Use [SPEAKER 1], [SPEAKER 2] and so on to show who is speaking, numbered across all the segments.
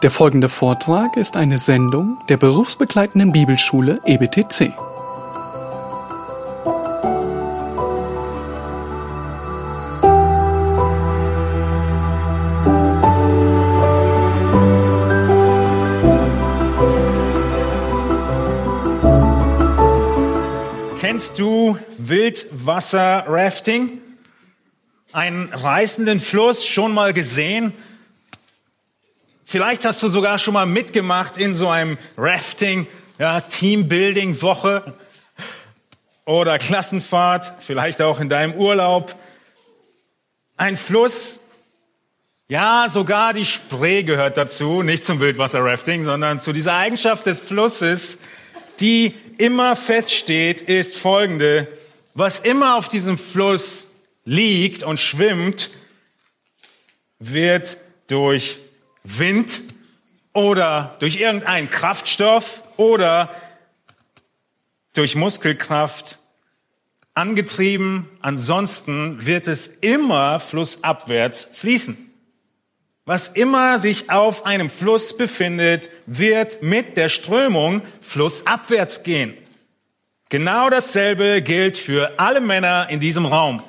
[SPEAKER 1] Der folgende Vortrag ist eine Sendung der berufsbegleitenden Bibelschule EBTC.
[SPEAKER 2] Kennst du Wildwasser-Rafting? Einen reißenden Fluss schon mal gesehen? Vielleicht hast du sogar schon mal mitgemacht in so einem Rafting, ja, Teambuilding-Woche oder Klassenfahrt, vielleicht auch in deinem Urlaub. Ein Fluss, ja, sogar die Spree gehört dazu, nicht zum Wildwasser-Rafting, sondern zu dieser Eigenschaft des Flusses, die immer feststeht, ist folgende. Was immer auf diesem Fluss liegt und schwimmt, wird durch Wind oder durch irgendeinen Kraftstoff oder durch Muskelkraft angetrieben. Ansonsten wird es immer flussabwärts fließen. Was immer sich auf einem Fluss befindet, wird mit der Strömung flussabwärts gehen. Genau dasselbe gilt für alle Männer in diesem Raum.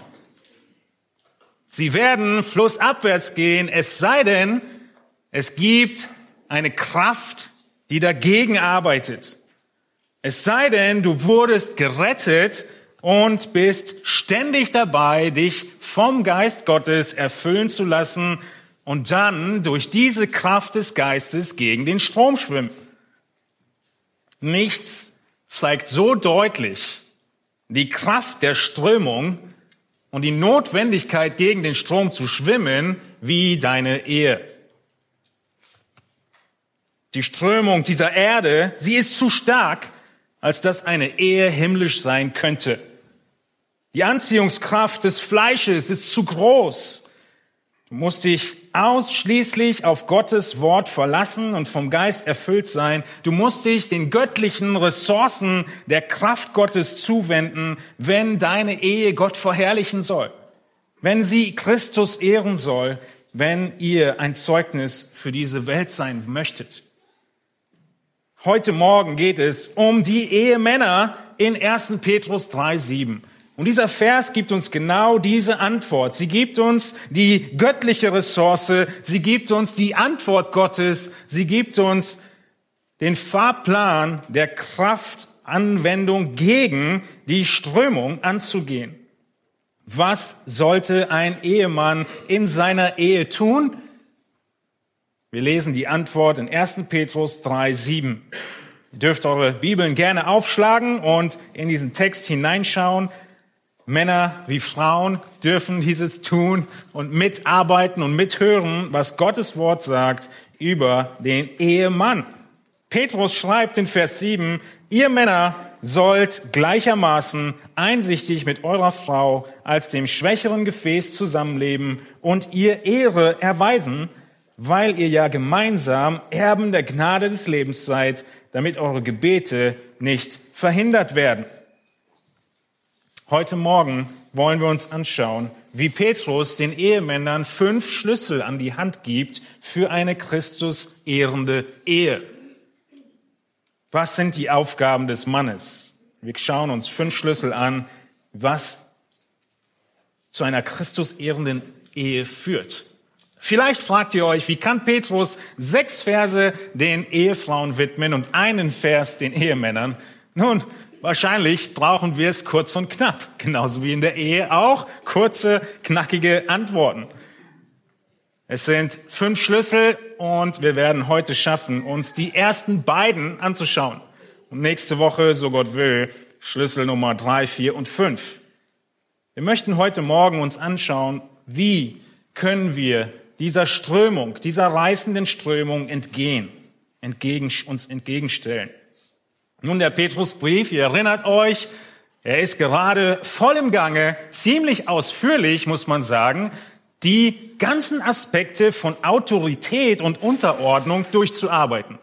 [SPEAKER 2] Sie werden flussabwärts gehen, es sei denn, es gibt eine Kraft, die dagegen arbeitet. Es sei denn, du wurdest gerettet und bist ständig dabei, dich vom Geist Gottes erfüllen zu lassen und dann durch diese Kraft des Geistes gegen den Strom schwimmen. Nichts zeigt so deutlich die Kraft der Strömung und die Notwendigkeit, gegen den Strom zu schwimmen, wie deine Ehe. Die Strömung dieser Erde, sie ist zu stark, als dass eine Ehe himmlisch sein könnte. Die Anziehungskraft des Fleisches ist zu groß. Du musst dich ausschließlich auf Gottes Wort verlassen und vom Geist erfüllt sein. Du musst dich den göttlichen Ressourcen der Kraft Gottes zuwenden, wenn deine Ehe Gott verherrlichen soll, wenn sie Christus ehren soll, wenn ihr ein Zeugnis für diese Welt sein möchtet. Heute Morgen geht es um die Ehemänner in 1. Petrus 3,7. Und dieser Vers gibt uns genau diese Antwort. Sie gibt uns die göttliche Ressource, sie gibt uns die Antwort Gottes, sie gibt uns den Fahrplan der Kraftanwendung gegen die Strömung anzugehen. Was sollte ein Ehemann in seiner Ehe tun? Wir lesen die Antwort in 1. Petrus 3, 7. Ihr dürft eure Bibeln gerne aufschlagen und in diesen Text hineinschauen. Männer wie Frauen dürfen dieses tun und mitarbeiten und mithören, was Gottes Wort sagt über den Ehemann. Petrus schreibt in Vers 7, ihr Männer sollt gleichermaßen einsichtig mit eurer Frau als dem schwächeren Gefäß zusammenleben und ihr Ehre erweisen, weil ihr ja gemeinsam Erben der Gnade des Lebens seid, damit eure Gebete nicht verhindert werden. Heute Morgen wollen wir uns anschauen, wie Petrus den Ehemännern fünf Schlüssel an die Hand gibt für eine Christus ehrende Ehe. Was sind die Aufgaben des Mannes? Wir schauen uns fünf Schlüssel an, was zu einer Christus ehrenden Ehe führt. Vielleicht fragt ihr euch, wie kann Petrus sechs Verse den Ehefrauen widmen und einen Vers den Ehemännern? Nun, wahrscheinlich brauchen wir es kurz und knapp, genauso wie in der Ehe auch kurze, knackige Antworten. Es sind fünf Schlüssel und wir werden heute schaffen, uns die ersten beiden anzuschauen. Und nächste Woche, so Gott will, Schlüssel Nummer drei, vier und fünf. Wir möchten heute Morgen uns anschauen, wie können wir dieser Strömung, dieser reißenden Strömung entgehen, entgegen, uns entgegenstellen. Nun, der Petrusbrief, ihr erinnert euch, er ist gerade voll im Gange, ziemlich ausführlich, muss man sagen, die ganzen Aspekte von Autorität und Unterordnung durchzuarbeiten.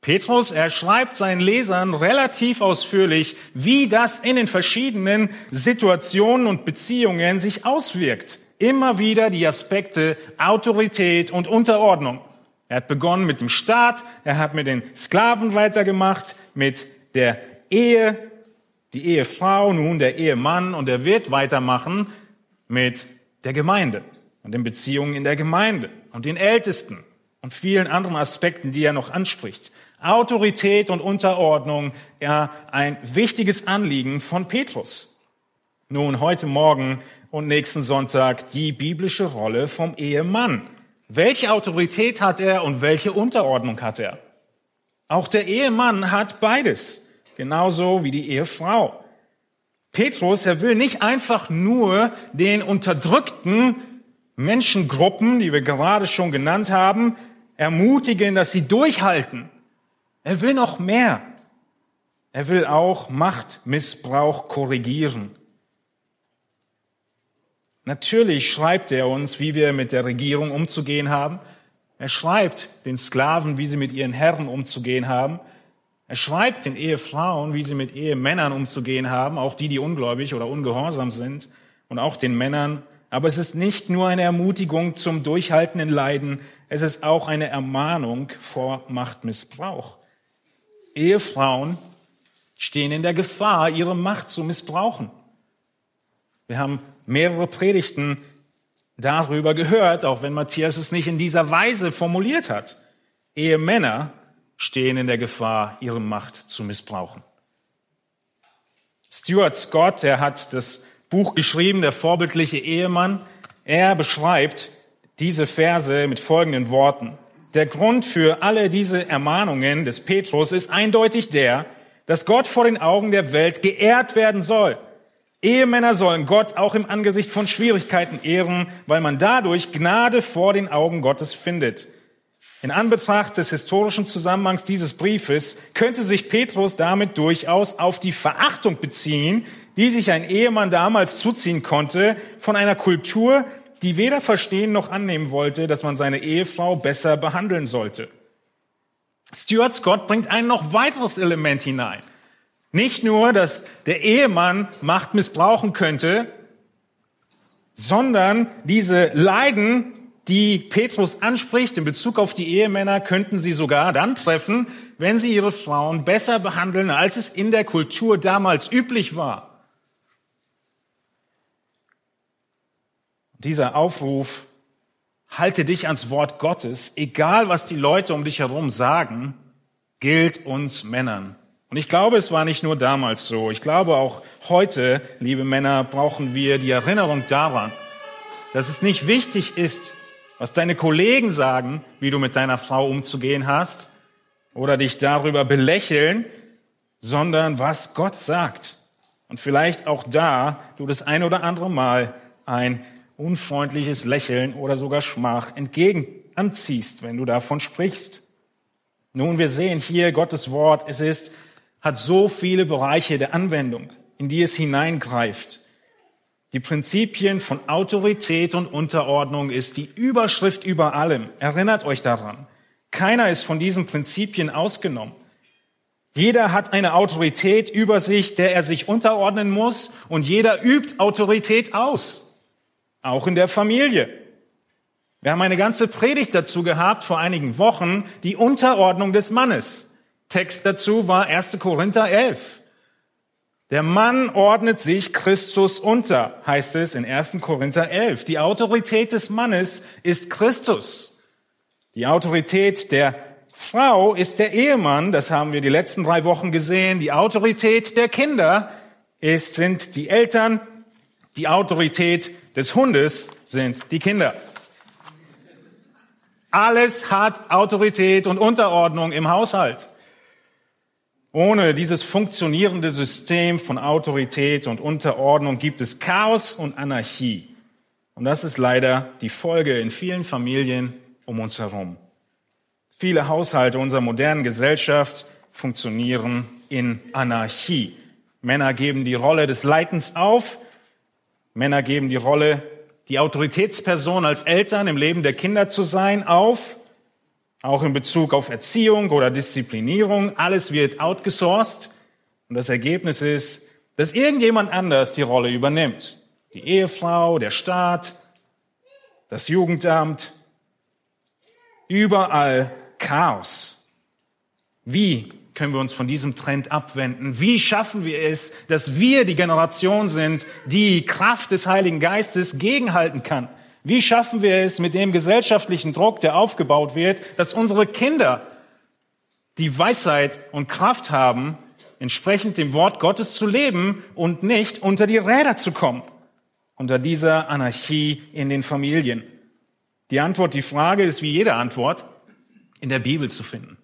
[SPEAKER 2] Petrus, er schreibt seinen Lesern relativ ausführlich, wie das in den verschiedenen Situationen und Beziehungen sich auswirkt. Immer wieder die Aspekte Autorität und Unterordnung. Er hat begonnen mit dem Staat, er hat mit den Sklaven weitergemacht, mit der Ehe, die Ehefrau, nun der Ehemann und er wird weitermachen mit der Gemeinde und den Beziehungen in der Gemeinde und den Ältesten und vielen anderen Aspekten, die er noch anspricht. Autorität und Unterordnung, ja, ein wichtiges Anliegen von Petrus. Nun, heute Morgen und nächsten Sonntag die biblische Rolle vom Ehemann. Welche Autorität hat er und welche Unterordnung hat er? Auch der Ehemann hat beides, genauso wie die Ehefrau. Petrus, er will nicht einfach nur den unterdrückten Menschengruppen, die wir gerade schon genannt haben, ermutigen, dass sie durchhalten. Er will noch mehr. Er will auch Machtmissbrauch korrigieren. Natürlich schreibt er uns, wie wir mit der Regierung umzugehen haben. Er schreibt den Sklaven, wie sie mit ihren Herren umzugehen haben. Er schreibt den Ehefrauen, wie sie mit Ehemännern umzugehen haben, auch die, die ungläubig oder ungehorsam sind, und auch den Männern. Aber es ist nicht nur eine Ermutigung zum durchhaltenden Leiden, es ist auch eine Ermahnung vor Machtmissbrauch. Ehefrauen stehen in der Gefahr, ihre Macht zu missbrauchen. Wir haben mehrere Predigten darüber gehört, auch wenn Matthias es nicht in dieser Weise formuliert hat. Ehemänner stehen in der Gefahr, ihre Macht zu missbrauchen. Stuart Scott, er hat das Buch geschrieben, der vorbildliche Ehemann. Er beschreibt diese Verse mit folgenden Worten. Der Grund für alle diese Ermahnungen des Petrus ist eindeutig der, dass Gott vor den Augen der Welt geehrt werden soll. Ehemänner sollen Gott auch im Angesicht von Schwierigkeiten ehren, weil man dadurch Gnade vor den Augen Gottes findet. In Anbetracht des historischen Zusammenhangs dieses Briefes könnte sich Petrus damit durchaus auf die Verachtung beziehen, die sich ein Ehemann damals zuziehen konnte von einer Kultur, die weder verstehen noch annehmen wollte, dass man seine Ehefrau besser behandeln sollte. Stuart Scott bringt ein noch weiteres Element hinein. Nicht nur, dass der Ehemann Macht missbrauchen könnte, sondern diese Leiden, die Petrus anspricht in Bezug auf die Ehemänner, könnten sie sogar dann treffen, wenn sie ihre Frauen besser behandeln, als es in der Kultur damals üblich war. dieser Aufruf, halte dich ans Wort Gottes, egal was die Leute um dich herum sagen, gilt uns Männern. Und ich glaube, es war nicht nur damals so. Ich glaube, auch heute, liebe Männer, brauchen wir die Erinnerung daran, dass es nicht wichtig ist, was deine Kollegen sagen, wie du mit deiner Frau umzugehen hast, oder dich darüber belächeln, sondern was Gott sagt. Und vielleicht auch da du das ein oder andere Mal ein unfreundliches Lächeln oder sogar Schmach entgegen anziehst, wenn du davon sprichst. Nun, wir sehen hier Gottes Wort, es ist, hat so viele Bereiche der Anwendung, in die es hineingreift. Die Prinzipien von Autorität und Unterordnung ist die Überschrift über allem. Erinnert euch daran. Keiner ist von diesen Prinzipien ausgenommen. Jeder hat eine Autorität über sich, der er sich unterordnen muss, und jeder übt Autorität aus. Auch in der Familie. Wir haben eine ganze Predigt dazu gehabt vor einigen Wochen, die Unterordnung des Mannes. Text dazu war 1. Korinther 11. Der Mann ordnet sich Christus unter, heißt es in 1. Korinther 11. Die Autorität des Mannes ist Christus. Die Autorität der Frau ist der Ehemann, das haben wir die letzten drei Wochen gesehen. Die Autorität der Kinder ist, sind die Eltern. Die Autorität des Hundes sind die Kinder. Alles hat Autorität und Unterordnung im Haushalt. Ohne dieses funktionierende System von Autorität und Unterordnung gibt es Chaos und Anarchie. Und das ist leider die Folge in vielen Familien um uns herum. Viele Haushalte unserer modernen Gesellschaft funktionieren in Anarchie. Männer geben die Rolle des Leitens auf Männer geben die Rolle, die Autoritätsperson als Eltern im Leben der Kinder zu sein, auf, auch in Bezug auf Erziehung oder Disziplinierung. Alles wird outgesourced. Und das Ergebnis ist, dass irgendjemand anders die Rolle übernimmt. Die Ehefrau, der Staat, das Jugendamt. Überall Chaos. Wie können wir uns von diesem Trend abwenden? Wie schaffen wir es, dass wir die Generation sind, die Kraft des Heiligen Geistes gegenhalten kann? Wie schaffen wir es mit dem gesellschaftlichen Druck, der aufgebaut wird, dass unsere Kinder die Weisheit und Kraft haben, entsprechend dem Wort Gottes zu leben und nicht unter die Räder zu kommen, unter dieser Anarchie in den Familien? Die Antwort, die Frage ist wie jede Antwort in der Bibel zu finden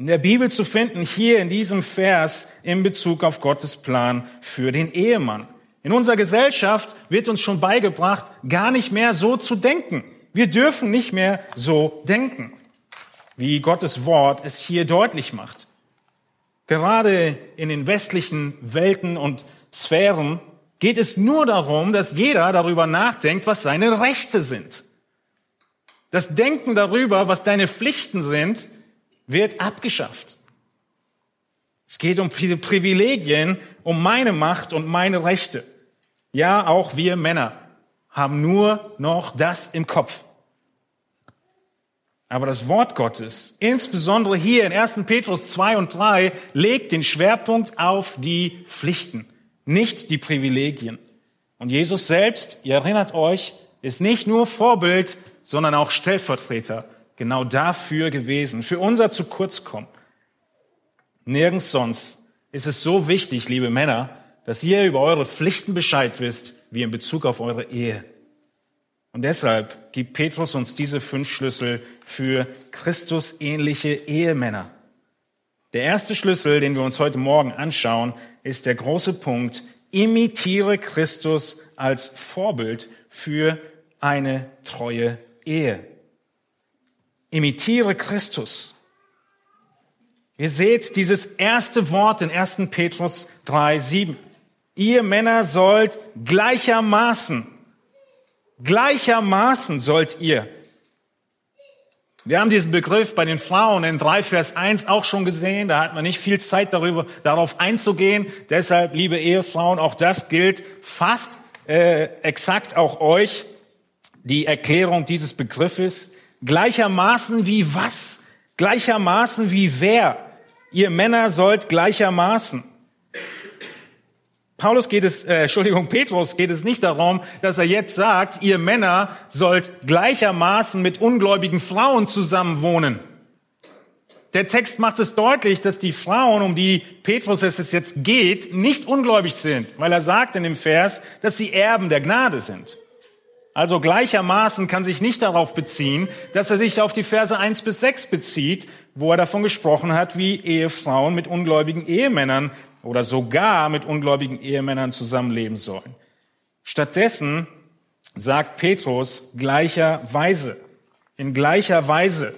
[SPEAKER 2] in der Bibel zu finden, hier in diesem Vers in Bezug auf Gottes Plan für den Ehemann. In unserer Gesellschaft wird uns schon beigebracht, gar nicht mehr so zu denken. Wir dürfen nicht mehr so denken, wie Gottes Wort es hier deutlich macht. Gerade in den westlichen Welten und Sphären geht es nur darum, dass jeder darüber nachdenkt, was seine Rechte sind. Das Denken darüber, was deine Pflichten sind, wird abgeschafft. Es geht um Privilegien, um meine Macht und meine Rechte. Ja, auch wir Männer haben nur noch das im Kopf. Aber das Wort Gottes, insbesondere hier in 1. Petrus 2 und 3, legt den Schwerpunkt auf die Pflichten, nicht die Privilegien. Und Jesus selbst, ihr erinnert euch, ist nicht nur Vorbild, sondern auch Stellvertreter genau dafür gewesen, für unser zu kurz kommen. Nirgends sonst ist es so wichtig, liebe Männer, dass ihr über eure Pflichten Bescheid wisst, wie in Bezug auf eure Ehe. Und deshalb gibt Petrus uns diese fünf Schlüssel für Christusähnliche Ehemänner. Der erste Schlüssel, den wir uns heute Morgen anschauen, ist der große Punkt, imitiere Christus als Vorbild für eine treue Ehe. Imitiere Christus. Ihr seht dieses erste Wort in 1. Petrus 3, 7. Ihr Männer sollt gleichermaßen, gleichermaßen sollt ihr. Wir haben diesen Begriff bei den Frauen in 3 Vers 1 auch schon gesehen. Da hat man nicht viel Zeit darüber, darauf einzugehen. Deshalb, liebe Ehefrauen, auch das gilt fast äh, exakt auch euch. Die Erklärung dieses Begriffes. Gleichermaßen wie was? Gleichermaßen wie wer? Ihr Männer sollt gleichermaßen. Paulus geht es, äh, Entschuldigung, Petrus geht es nicht darum, dass er jetzt sagt, ihr Männer sollt gleichermaßen mit ungläubigen Frauen zusammenwohnen. Der Text macht es deutlich, dass die Frauen, um die Petrus es jetzt geht, nicht ungläubig sind, weil er sagt in dem Vers, dass sie Erben der Gnade sind. Also gleichermaßen kann sich nicht darauf beziehen, dass er sich auf die Verse 1 bis 6 bezieht, wo er davon gesprochen hat, wie Ehefrauen mit ungläubigen Ehemännern oder sogar mit ungläubigen Ehemännern zusammenleben sollen. Stattdessen sagt Petrus gleicherweise, in gleicher Weise,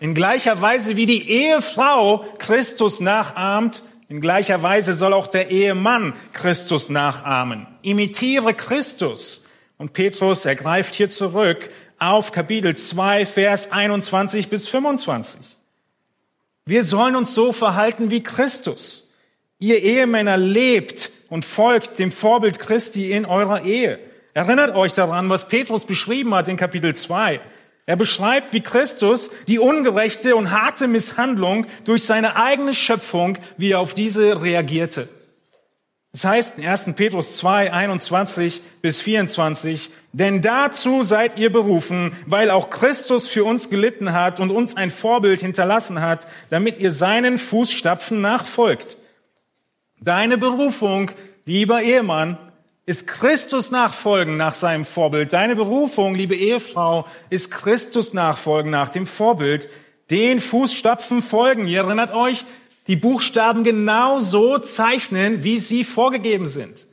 [SPEAKER 2] in gleicher Weise wie die Ehefrau Christus nachahmt, in gleicher Weise soll auch der Ehemann Christus nachahmen. Imitiere Christus und Petrus ergreift hier zurück auf Kapitel 2, Vers 21 bis 25. Wir sollen uns so verhalten wie Christus. Ihr Ehemänner lebt und folgt dem Vorbild Christi in eurer Ehe. Erinnert euch daran, was Petrus beschrieben hat in Kapitel 2. Er beschreibt, wie Christus die ungerechte und harte Misshandlung durch seine eigene Schöpfung, wie er auf diese reagierte. Das heißt in 1. Petrus 2, 21 bis 24, denn dazu seid ihr berufen, weil auch Christus für uns gelitten hat und uns ein Vorbild hinterlassen hat, damit ihr seinen Fußstapfen nachfolgt. Deine Berufung, lieber Ehemann, ist Christus nachfolgen nach seinem Vorbild. Deine Berufung, liebe Ehefrau, ist Christus nachfolgen nach dem Vorbild. Den Fußstapfen folgen. Ihr erinnert euch, die Buchstaben genau so zeichnen, wie sie vorgegeben sind.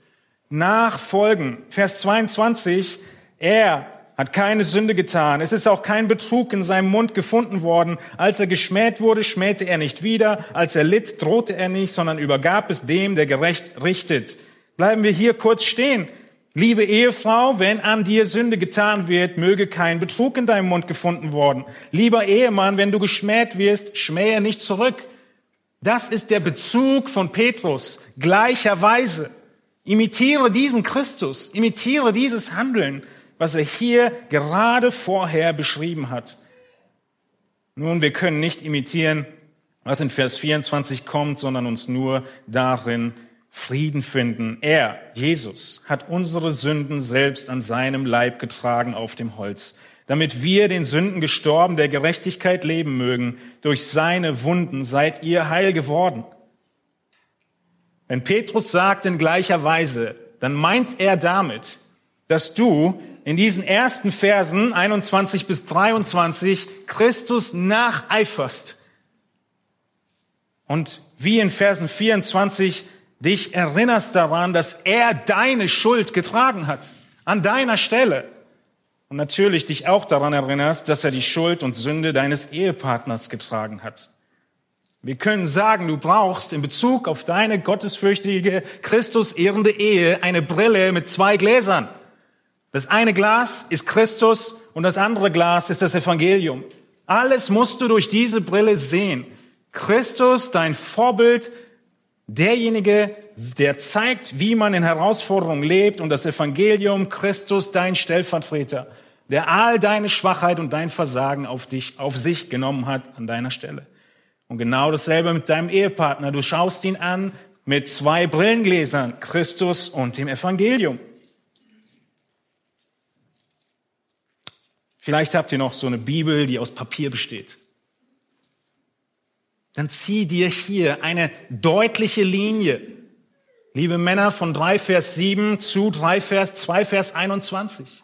[SPEAKER 2] Nachfolgen. Vers 22. Er hat keine Sünde getan. Es ist auch kein Betrug in seinem Mund gefunden worden. Als er geschmäht wurde, schmähte er nicht wieder. Als er litt, drohte er nicht, sondern übergab es dem, der gerecht richtet. Bleiben wir hier kurz stehen. Liebe Ehefrau, wenn an dir Sünde getan wird, möge kein Betrug in deinem Mund gefunden worden. Lieber Ehemann, wenn du geschmäht wirst, schmähe nicht zurück. Das ist der Bezug von Petrus gleicherweise. Imitiere diesen Christus, imitiere dieses Handeln, was er hier gerade vorher beschrieben hat. Nun, wir können nicht imitieren, was in Vers 24 kommt, sondern uns nur darin Frieden finden. Er, Jesus, hat unsere Sünden selbst an seinem Leib getragen auf dem Holz, damit wir den Sünden gestorben der Gerechtigkeit leben mögen. Durch seine Wunden seid ihr heil geworden. Wenn Petrus sagt in gleicher Weise, dann meint er damit, dass du in diesen ersten Versen 21 bis 23 Christus nacheiferst. Und wie in Versen 24 dich erinnerst daran, dass er deine Schuld getragen hat, an deiner Stelle. Und natürlich dich auch daran erinnerst, dass er die Schuld und Sünde deines Ehepartners getragen hat. Wir können sagen, du brauchst in Bezug auf deine gottesfürchtige, Christus ehrende Ehe eine Brille mit zwei Gläsern. Das eine Glas ist Christus und das andere Glas ist das Evangelium. Alles musst du durch diese Brille sehen. Christus, dein Vorbild, derjenige, der zeigt, wie man in Herausforderungen lebt und das Evangelium, Christus, dein Stellvertreter, der all deine Schwachheit und dein Versagen auf dich, auf sich genommen hat an deiner Stelle. Und genau dasselbe mit deinem Ehepartner. Du schaust ihn an mit zwei Brillengläsern, Christus und dem Evangelium. Vielleicht habt ihr noch so eine Bibel, die aus Papier besteht. Dann zieh dir hier eine deutliche Linie. Liebe Männer von 3 Vers 7 zu 3 Vers 2 Vers 21.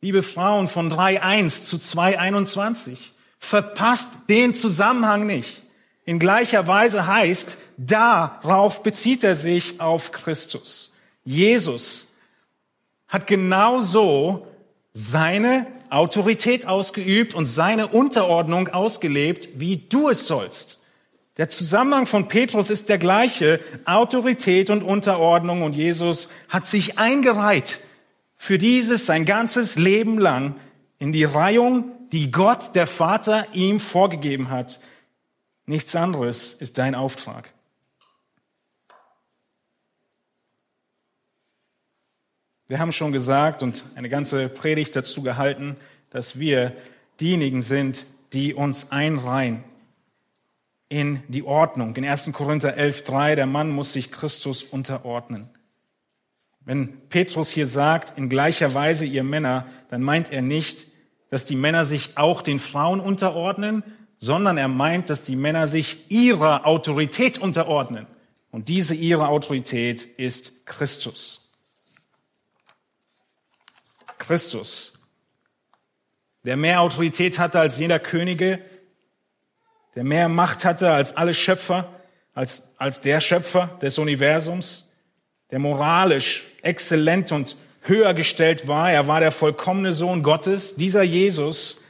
[SPEAKER 2] Liebe Frauen von 3 1 zu 2 21. Verpasst den Zusammenhang nicht. In gleicher Weise heißt, darauf bezieht er sich auf Christus. Jesus hat genauso seine Autorität ausgeübt und seine Unterordnung ausgelebt, wie du es sollst. Der Zusammenhang von Petrus ist der gleiche, Autorität und Unterordnung und Jesus hat sich eingereiht für dieses sein ganzes Leben lang in die Reihung, die Gott, der Vater, ihm vorgegeben hat. Nichts anderes ist dein Auftrag. Wir haben schon gesagt und eine ganze Predigt dazu gehalten, dass wir diejenigen sind, die uns einreihen in die Ordnung. In 1. Korinther 11.3, der Mann muss sich Christus unterordnen. Wenn Petrus hier sagt, in gleicher Weise ihr Männer, dann meint er nicht, dass die Männer sich auch den Frauen unterordnen, sondern er meint, dass die Männer sich ihrer Autorität unterordnen. Und diese ihre Autorität ist Christus. Christus, der mehr Autorität hatte als jeder Könige, der mehr Macht hatte als alle Schöpfer, als, als der Schöpfer des Universums, der moralisch exzellent und höher gestellt war. Er war der vollkommene Sohn Gottes. Dieser Jesus,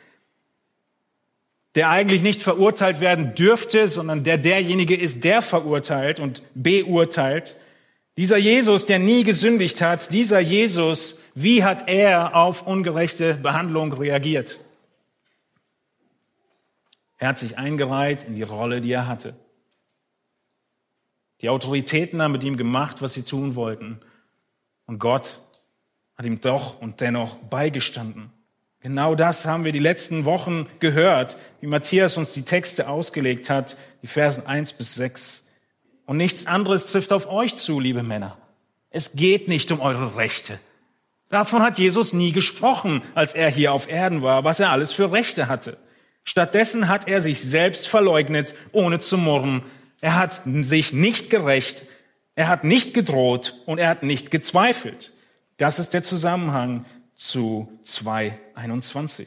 [SPEAKER 2] der eigentlich nicht verurteilt werden dürfte, sondern der derjenige ist, der verurteilt und beurteilt. Dieser Jesus, der nie gesündigt hat, dieser Jesus, wie hat er auf ungerechte Behandlung reagiert? Er hat sich eingereiht in die Rolle, die er hatte. Die Autoritäten haben mit ihm gemacht, was sie tun wollten. Und Gott hat ihm doch und dennoch beigestanden. Genau das haben wir die letzten Wochen gehört, wie Matthias uns die Texte ausgelegt hat, die Versen eins bis sechs. Und nichts anderes trifft auf euch zu, liebe Männer. Es geht nicht um eure Rechte. Davon hat Jesus nie gesprochen, als er hier auf Erden war, was er alles für Rechte hatte. Stattdessen hat er sich selbst verleugnet, ohne zu murren. Er hat sich nicht gerecht, er hat nicht gedroht und er hat nicht gezweifelt. Das ist der Zusammenhang zu 2.21.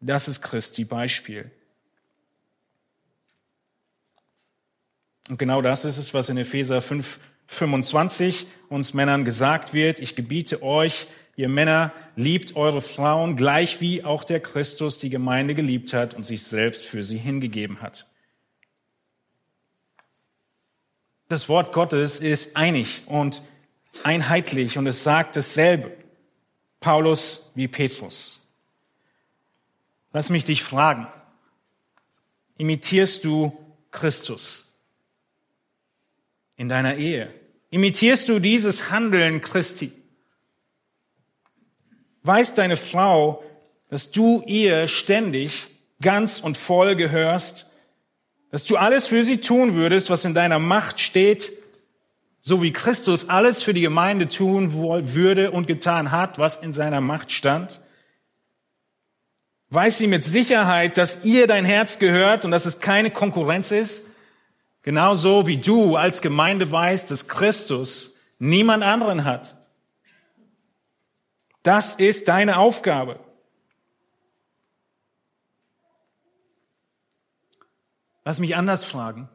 [SPEAKER 2] Das ist Christi Beispiel. Und genau das ist es, was in Epheser 5, 25 uns Männern gesagt wird. Ich gebiete euch, ihr Männer, liebt eure Frauen gleich wie auch der Christus die Gemeinde geliebt hat und sich selbst für sie hingegeben hat. Das Wort Gottes ist einig und einheitlich und es sagt dasselbe. Paulus wie Petrus. Lass mich dich fragen. Imitierst du Christus? in deiner Ehe? Imitierst du dieses Handeln Christi? Weiß deine Frau, dass du ihr ständig ganz und voll gehörst, dass du alles für sie tun würdest, was in deiner Macht steht, so wie Christus alles für die Gemeinde tun würde und getan hat, was in seiner Macht stand. Weiß sie mit Sicherheit, dass ihr dein Herz gehört und dass es keine Konkurrenz ist, genauso wie du als Gemeinde weißt, dass Christus niemand anderen hat. Das ist deine Aufgabe. Lass mich anders fragen.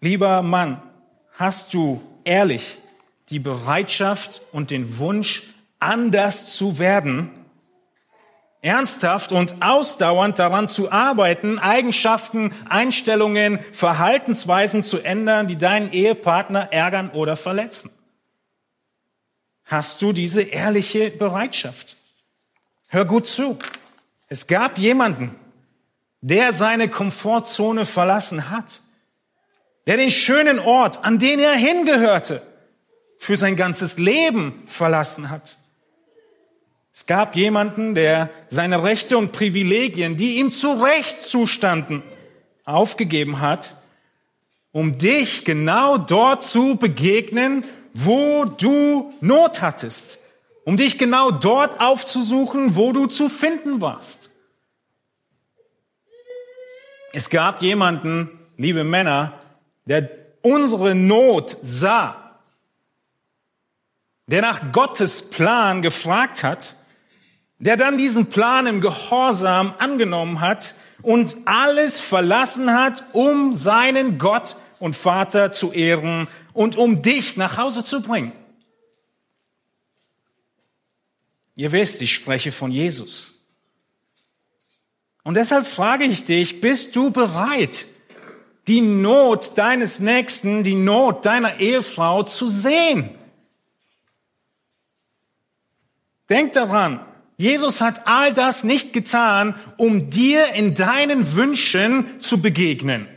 [SPEAKER 2] Lieber Mann, hast du ehrlich die Bereitschaft und den Wunsch, anders zu werden, ernsthaft und ausdauernd daran zu arbeiten, Eigenschaften, Einstellungen, Verhaltensweisen zu ändern, die deinen Ehepartner ärgern oder verletzen? Hast du diese ehrliche Bereitschaft? Hör gut zu. Es gab jemanden, der seine Komfortzone verlassen hat, der den schönen Ort, an den er hingehörte, für sein ganzes Leben verlassen hat. Es gab jemanden, der seine Rechte und Privilegien, die ihm zu Recht zustanden, aufgegeben hat, um dich genau dort zu begegnen, wo du Not hattest, um dich genau dort aufzusuchen, wo du zu finden warst. Es gab jemanden, liebe Männer, der unsere Not sah, der nach Gottes Plan gefragt hat, der dann diesen Plan im Gehorsam angenommen hat und alles verlassen hat, um seinen Gott und Vater zu ehren und um dich nach Hause zu bringen. Ihr wisst, ich spreche von Jesus. Und deshalb frage ich dich, bist du bereit, die Not deines Nächsten, die Not deiner Ehefrau zu sehen? Denk daran, Jesus hat all das nicht getan, um dir in deinen Wünschen zu begegnen.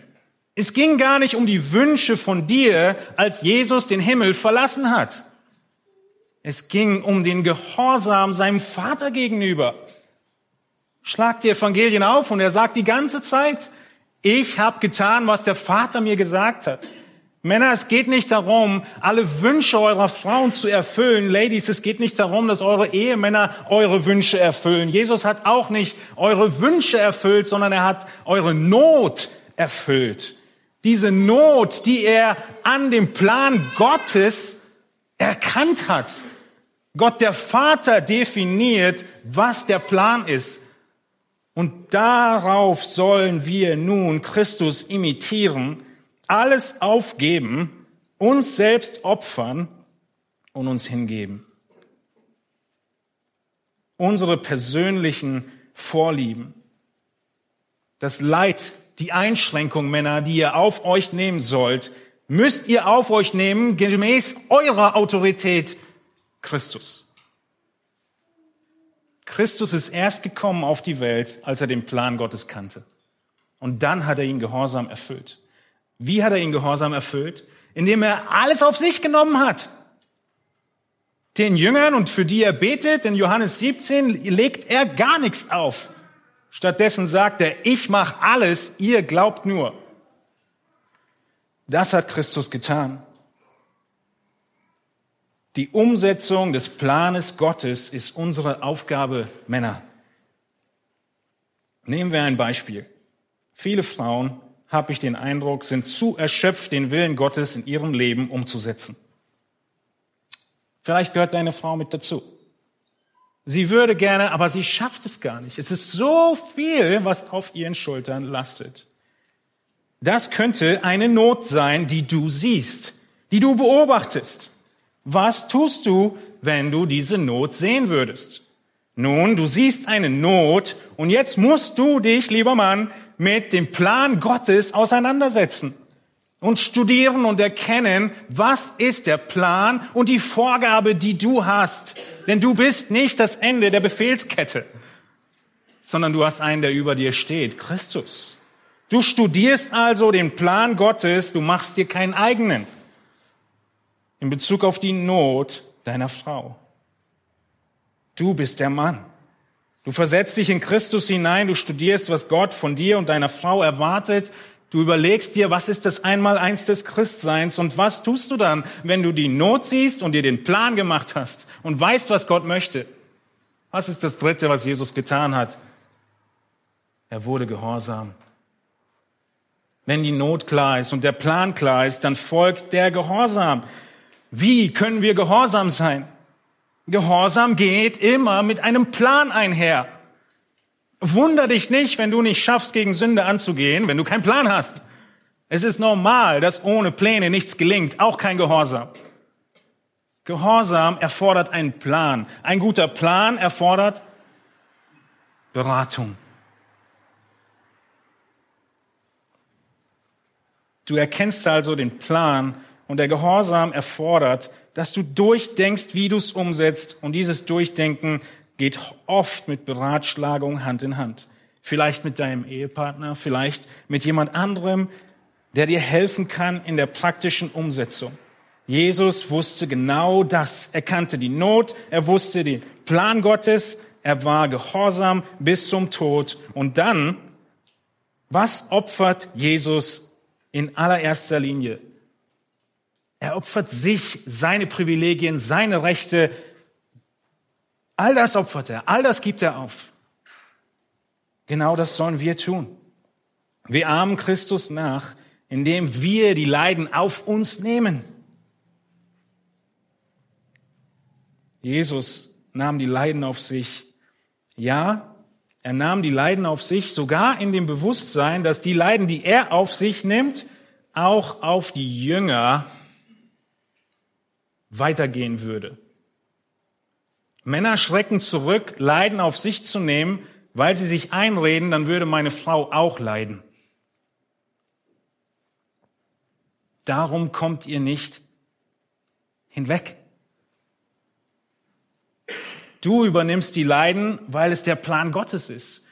[SPEAKER 2] Es ging gar nicht um die Wünsche von dir, als Jesus den Himmel verlassen hat. Es ging um den Gehorsam seinem Vater gegenüber. Schlag die Evangelien auf und er sagt die ganze Zeit, ich habe getan, was der Vater mir gesagt hat. Männer, es geht nicht darum, alle Wünsche eurer Frauen zu erfüllen. Ladies, es geht nicht darum, dass eure Ehemänner eure Wünsche erfüllen. Jesus hat auch nicht eure Wünsche erfüllt, sondern er hat eure Not erfüllt. Diese Not, die er an dem Plan Gottes erkannt hat. Gott der Vater definiert, was der Plan ist. Und darauf sollen wir nun Christus imitieren, alles aufgeben, uns selbst opfern und uns hingeben. Unsere persönlichen Vorlieben, das Leid, die Einschränkung, Männer, die ihr auf euch nehmen sollt, müsst ihr auf euch nehmen, gemäß eurer Autorität Christus. Christus ist erst gekommen auf die Welt, als er den Plan Gottes kannte. Und dann hat er ihn gehorsam erfüllt. Wie hat er ihn gehorsam erfüllt? Indem er alles auf sich genommen hat. Den Jüngern und für die er betet, in Johannes 17, legt er gar nichts auf. Stattdessen sagt er, ich mache alles, ihr glaubt nur. Das hat Christus getan. Die Umsetzung des Planes Gottes ist unsere Aufgabe, Männer. Nehmen wir ein Beispiel. Viele Frauen, habe ich den Eindruck, sind zu erschöpft, den Willen Gottes in ihrem Leben umzusetzen. Vielleicht gehört deine Frau mit dazu. Sie würde gerne, aber sie schafft es gar nicht. Es ist so viel, was auf ihren Schultern lastet. Das könnte eine Not sein, die du siehst, die du beobachtest. Was tust du, wenn du diese Not sehen würdest? Nun, du siehst eine Not und jetzt musst du dich, lieber Mann, mit dem Plan Gottes auseinandersetzen und studieren und erkennen, was ist der Plan und die Vorgabe, die du hast. Denn du bist nicht das Ende der Befehlskette, sondern du hast einen, der über dir steht, Christus. Du studierst also den Plan Gottes, du machst dir keinen eigenen in Bezug auf die Not deiner Frau. Du bist der Mann. Du versetzt dich in Christus hinein, du studierst, was Gott von dir und deiner Frau erwartet. Du überlegst dir, was ist das Einmaleins des Christseins und was tust du dann, wenn du die Not siehst und dir den Plan gemacht hast und weißt, was Gott möchte. Was ist das Dritte, was Jesus getan hat? Er wurde gehorsam. Wenn die Not klar ist und der Plan klar ist, dann folgt der Gehorsam. Wie können wir gehorsam sein? Gehorsam geht immer mit einem Plan einher. Wunder dich nicht, wenn du nicht schaffst, gegen Sünde anzugehen, wenn du keinen Plan hast. Es ist normal, dass ohne Pläne nichts gelingt, auch kein Gehorsam. Gehorsam erfordert einen Plan. Ein guter Plan erfordert Beratung. Du erkennst also den Plan und der Gehorsam erfordert, dass du durchdenkst, wie du es umsetzt. Und dieses Durchdenken geht oft mit Beratschlagung Hand in Hand. Vielleicht mit deinem Ehepartner, vielleicht mit jemand anderem, der dir helfen kann in der praktischen Umsetzung. Jesus wusste genau das. Er kannte die Not, er wusste den Plan Gottes, er war gehorsam bis zum Tod. Und dann, was opfert Jesus in allererster Linie. Er opfert sich, seine Privilegien, seine Rechte. All das opfert er, all das gibt er auf. Genau das sollen wir tun. Wir ahmen Christus nach, indem wir die Leiden auf uns nehmen. Jesus nahm die Leiden auf sich. Ja, er nahm die Leiden auf sich, sogar in dem Bewusstsein, dass die Leiden, die er auf sich nimmt, auch auf die Jünger weitergehen würde. Männer schrecken zurück, Leiden auf sich zu nehmen, weil sie sich einreden, dann würde meine Frau auch leiden. Darum kommt ihr nicht hinweg. Du übernimmst die Leiden, weil es der Plan Gottes ist.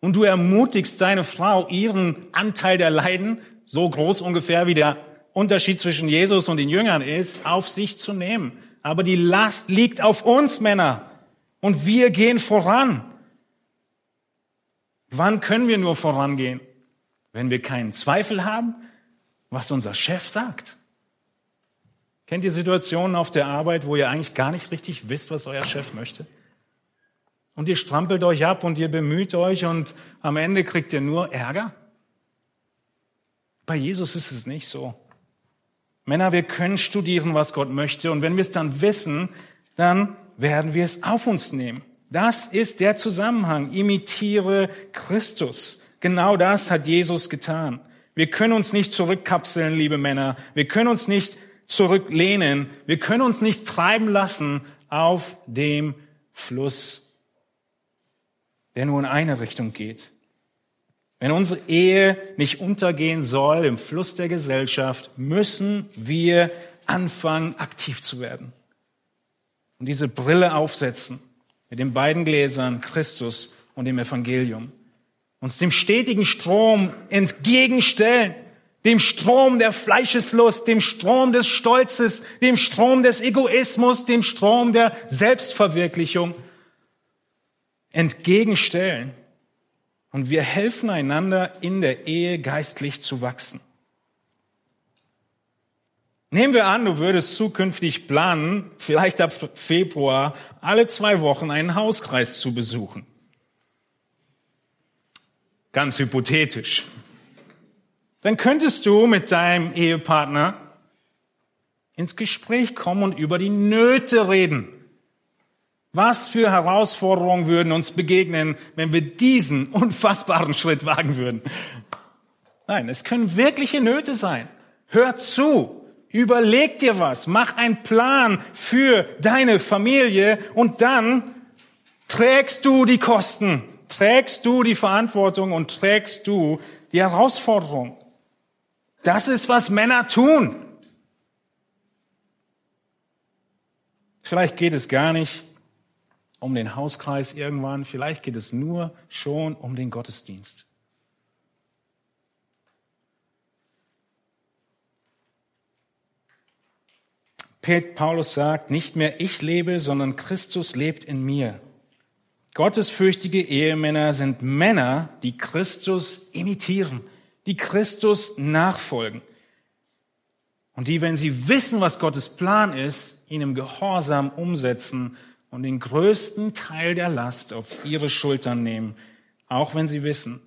[SPEAKER 2] Und du ermutigst deine Frau, ihren Anteil der Leiden, so groß ungefähr wie der Unterschied zwischen Jesus und den Jüngern ist, auf sich zu nehmen. Aber die Last liegt auf uns Männer. Und wir gehen voran. Wann können wir nur vorangehen? Wenn wir keinen Zweifel haben, was unser Chef sagt. Kennt ihr Situationen auf der Arbeit, wo ihr eigentlich gar nicht richtig wisst, was euer Chef möchte? Und ihr strampelt euch ab und ihr bemüht euch und am Ende kriegt ihr nur Ärger? Bei Jesus ist es nicht so. Männer, wir können studieren, was Gott möchte und wenn wir es dann wissen, dann werden wir es auf uns nehmen. Das ist der Zusammenhang. Imitiere Christus. Genau das hat Jesus getan. Wir können uns nicht zurückkapseln, liebe Männer. Wir können uns nicht zurücklehnen. Wir können uns nicht treiben lassen auf dem Fluss, der nur in eine Richtung geht. Wenn unsere Ehe nicht untergehen soll im Fluss der Gesellschaft, müssen wir anfangen, aktiv zu werden. Und diese Brille aufsetzen mit den beiden Gläsern Christus und dem Evangelium. Uns dem stetigen Strom entgegenstellen dem Strom der Fleischeslust, dem Strom des Stolzes, dem Strom des Egoismus, dem Strom der Selbstverwirklichung entgegenstellen. Und wir helfen einander in der Ehe geistlich zu wachsen. Nehmen wir an, du würdest zukünftig planen, vielleicht ab Februar alle zwei Wochen einen Hauskreis zu besuchen. Ganz hypothetisch dann könntest du mit deinem Ehepartner ins Gespräch kommen und über die Nöte reden. Was für Herausforderungen würden uns begegnen, wenn wir diesen unfassbaren Schritt wagen würden? Nein, es können wirkliche Nöte sein. Hör zu, überleg dir was, mach einen Plan für deine Familie und dann trägst du die Kosten, trägst du die Verantwortung und trägst du die Herausforderung. Das ist, was Männer tun. Vielleicht geht es gar nicht um den Hauskreis irgendwann, vielleicht geht es nur schon um den Gottesdienst. Paulus sagt, nicht mehr ich lebe, sondern Christus lebt in mir. Gottesfürchtige Ehemänner sind Männer, die Christus imitieren, die Christus nachfolgen. Und die, wenn sie wissen, was Gottes Plan ist, ihn im Gehorsam umsetzen und den größten Teil der Last auf ihre Schultern nehmen, auch wenn sie wissen,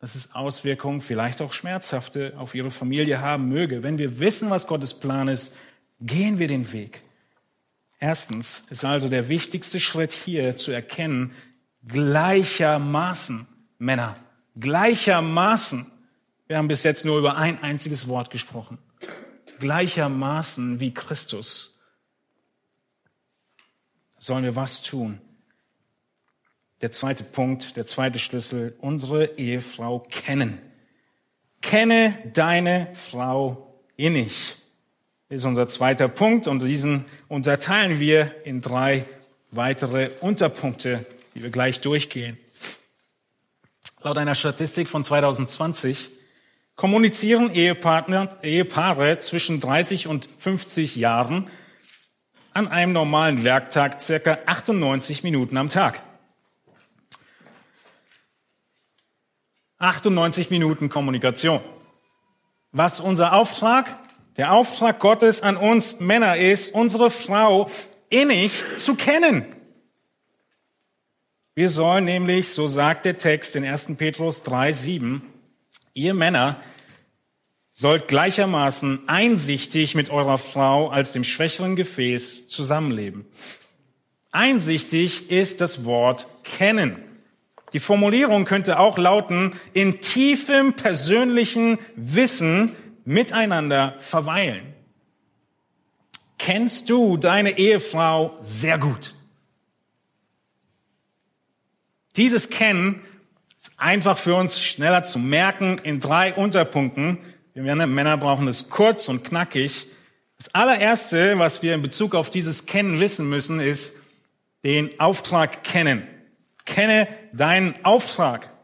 [SPEAKER 2] dass es Auswirkungen, vielleicht auch schmerzhafte, auf ihre Familie haben möge. Wenn wir wissen, was Gottes Plan ist, gehen wir den Weg. Erstens ist also der wichtigste Schritt hier zu erkennen, gleichermaßen, Männer, gleichermaßen. Wir haben bis jetzt nur über ein einziges Wort gesprochen. Gleichermaßen wie Christus sollen wir was tun? Der zweite Punkt, der zweite Schlüssel, unsere Ehefrau kennen. Kenne deine Frau innig. Ist unser zweiter Punkt und diesen unterteilen wir in drei weitere Unterpunkte, die wir gleich durchgehen. Laut einer Statistik von 2020 kommunizieren Ehepartner, Ehepaare zwischen 30 und 50 Jahren an einem normalen Werktag circa 98 Minuten am Tag. 98 Minuten Kommunikation. Was unser Auftrag? Der Auftrag Gottes an uns Männer ist, unsere Frau innig zu kennen. Wir sollen nämlich, so sagt der Text in 1. Petrus 3, 7, ihr Männer sollt gleichermaßen einsichtig mit eurer Frau als dem schwächeren Gefäß zusammenleben. Einsichtig ist das Wort kennen. Die Formulierung könnte auch lauten, in tiefem persönlichen Wissen miteinander verweilen. Kennst du deine Ehefrau sehr gut? Dieses Kennen ist einfach für uns schneller zu merken in drei Unterpunkten. Wir Männer brauchen es kurz und knackig. Das allererste, was wir in Bezug auf dieses Kennen wissen müssen, ist den Auftrag kennen. Kenne deinen Auftrag.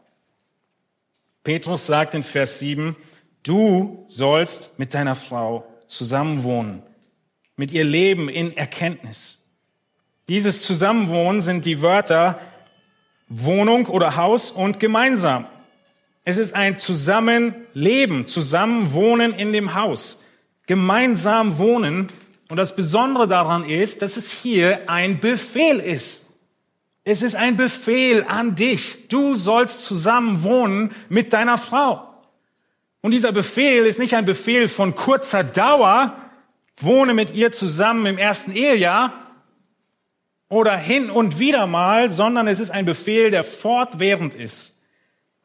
[SPEAKER 2] Petrus sagt in Vers 7, du sollst mit deiner Frau zusammenwohnen, mit ihr leben in Erkenntnis. Dieses Zusammenwohnen sind die Wörter Wohnung oder Haus und gemeinsam. Es ist ein Zusammenleben, Zusammenwohnen in dem Haus, gemeinsam wohnen. Und das Besondere daran ist, dass es hier ein Befehl ist. Es ist ein Befehl an dich. Du sollst zusammen wohnen mit deiner Frau. Und dieser Befehl ist nicht ein Befehl von kurzer Dauer, wohne mit ihr zusammen im ersten Ehejahr oder hin und wieder mal, sondern es ist ein Befehl, der fortwährend ist.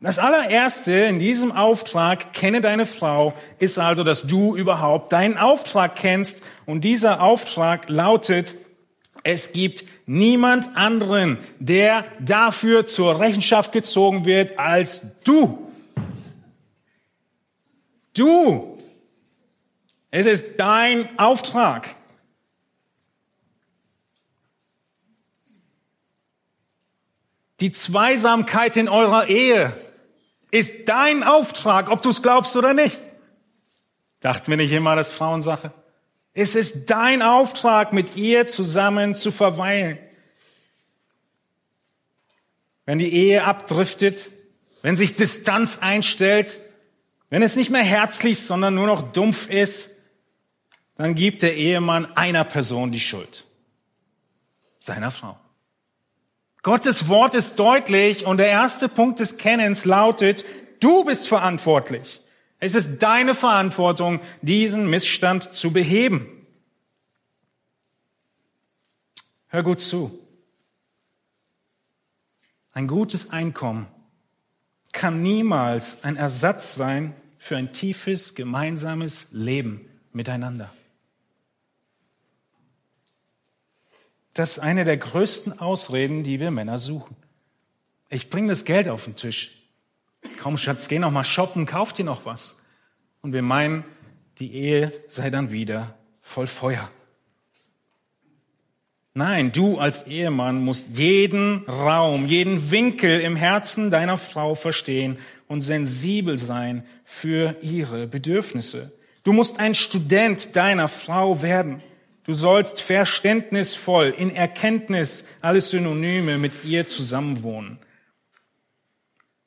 [SPEAKER 2] Das allererste in diesem Auftrag, kenne deine Frau, ist also, dass du überhaupt deinen Auftrag kennst. Und dieser Auftrag lautet, es gibt niemand anderen, der dafür zur Rechenschaft gezogen wird als du. Du. Es ist dein Auftrag. Die Zweisamkeit in eurer Ehe ist dein Auftrag, ob du es glaubst oder nicht. Dachten wir nicht immer, das Frauensache? Es ist dein Auftrag, mit ihr zusammen zu verweilen. Wenn die Ehe abdriftet, wenn sich Distanz einstellt, wenn es nicht mehr herzlich, sondern nur noch dumpf ist, dann gibt der Ehemann einer Person die Schuld. Seiner Frau. Gottes Wort ist deutlich und der erste Punkt des Kennens lautet, du bist verantwortlich. Es ist deine Verantwortung, diesen Missstand zu beheben. Hör gut zu. Ein gutes Einkommen kann niemals ein Ersatz sein für ein tiefes gemeinsames Leben miteinander. Das ist eine der größten Ausreden, die wir Männer suchen. Ich bringe das Geld auf den Tisch. Komm, Schatz, geh noch mal shoppen, kauf dir noch was. Und wir meinen, die Ehe sei dann wieder voll Feuer. Nein, du als Ehemann musst jeden Raum, jeden Winkel im Herzen deiner Frau verstehen und sensibel sein für ihre Bedürfnisse. Du musst ein Student deiner Frau werden. Du sollst verständnisvoll, in Erkenntnis, alles Synonyme mit ihr zusammenwohnen.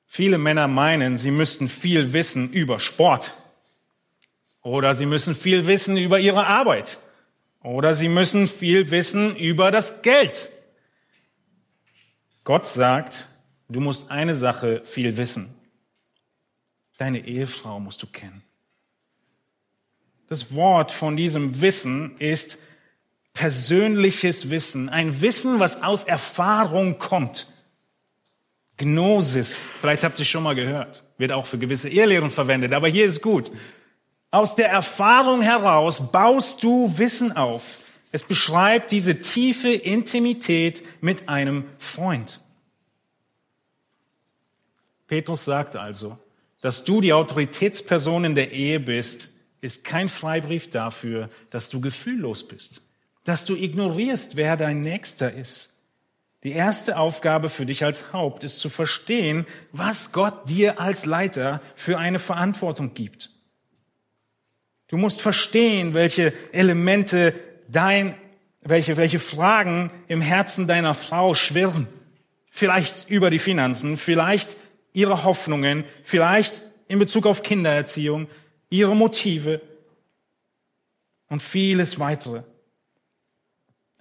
[SPEAKER 2] Viele Männer meinen, sie müssten viel wissen über Sport. Oder sie müssen viel wissen über ihre Arbeit. Oder sie müssen viel wissen über das Geld. Gott sagt, du musst eine Sache viel wissen. Deine Ehefrau musst du kennen. Das Wort von diesem Wissen ist persönliches Wissen, ein Wissen, was aus Erfahrung kommt. Gnosis, vielleicht habt ihr schon mal gehört, wird auch für gewisse Ehrlehren verwendet, aber hier ist gut. Aus der Erfahrung heraus baust du Wissen auf. Es beschreibt diese tiefe Intimität mit einem Freund. Petrus sagt also, dass du die Autoritätsperson in der Ehe bist, ist kein Freibrief dafür, dass du gefühllos bist, dass du ignorierst, wer dein Nächster ist. Die erste Aufgabe für dich als Haupt ist zu verstehen, was Gott dir als Leiter für eine Verantwortung gibt. Du musst verstehen, welche Elemente dein, welche, welche Fragen im Herzen deiner Frau schwirren. Vielleicht über die Finanzen, vielleicht ihre Hoffnungen, vielleicht in Bezug auf Kindererziehung, ihre Motive und vieles weitere.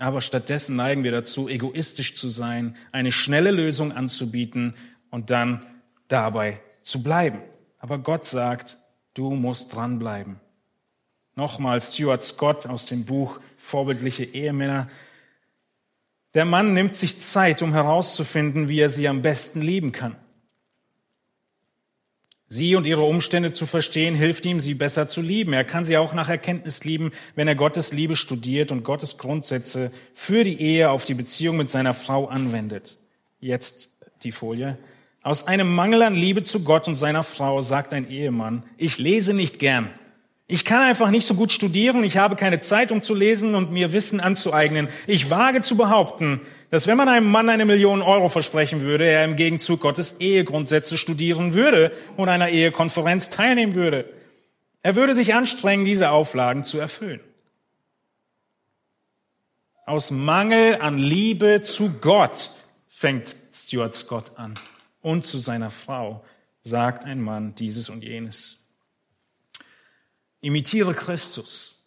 [SPEAKER 2] Aber stattdessen neigen wir dazu, egoistisch zu sein, eine schnelle Lösung anzubieten und dann dabei zu bleiben. Aber Gott sagt, du musst dranbleiben. Nochmal Stuart Scott aus dem Buch Vorbildliche Ehemänner. Der Mann nimmt sich Zeit, um herauszufinden, wie er sie am besten lieben kann. Sie und ihre Umstände zu verstehen, hilft ihm, sie besser zu lieben. Er kann sie auch nach Erkenntnis lieben, wenn er Gottes Liebe studiert und Gottes Grundsätze für die Ehe auf die Beziehung mit seiner Frau anwendet. Jetzt die Folie. Aus einem Mangel an Liebe zu Gott und seiner Frau sagt ein Ehemann, ich lese nicht gern. Ich kann einfach nicht so gut studieren, ich habe keine Zeit, um zu lesen und mir Wissen anzueignen. Ich wage zu behaupten, dass wenn man einem Mann eine Million Euro versprechen würde, er im Gegenzug Gottes Ehegrundsätze studieren würde und einer Ehekonferenz teilnehmen würde. Er würde sich anstrengen, diese Auflagen zu erfüllen. Aus Mangel an Liebe zu Gott fängt Stuart Scott an und zu seiner Frau sagt ein Mann dieses und jenes. Imitiere Christus.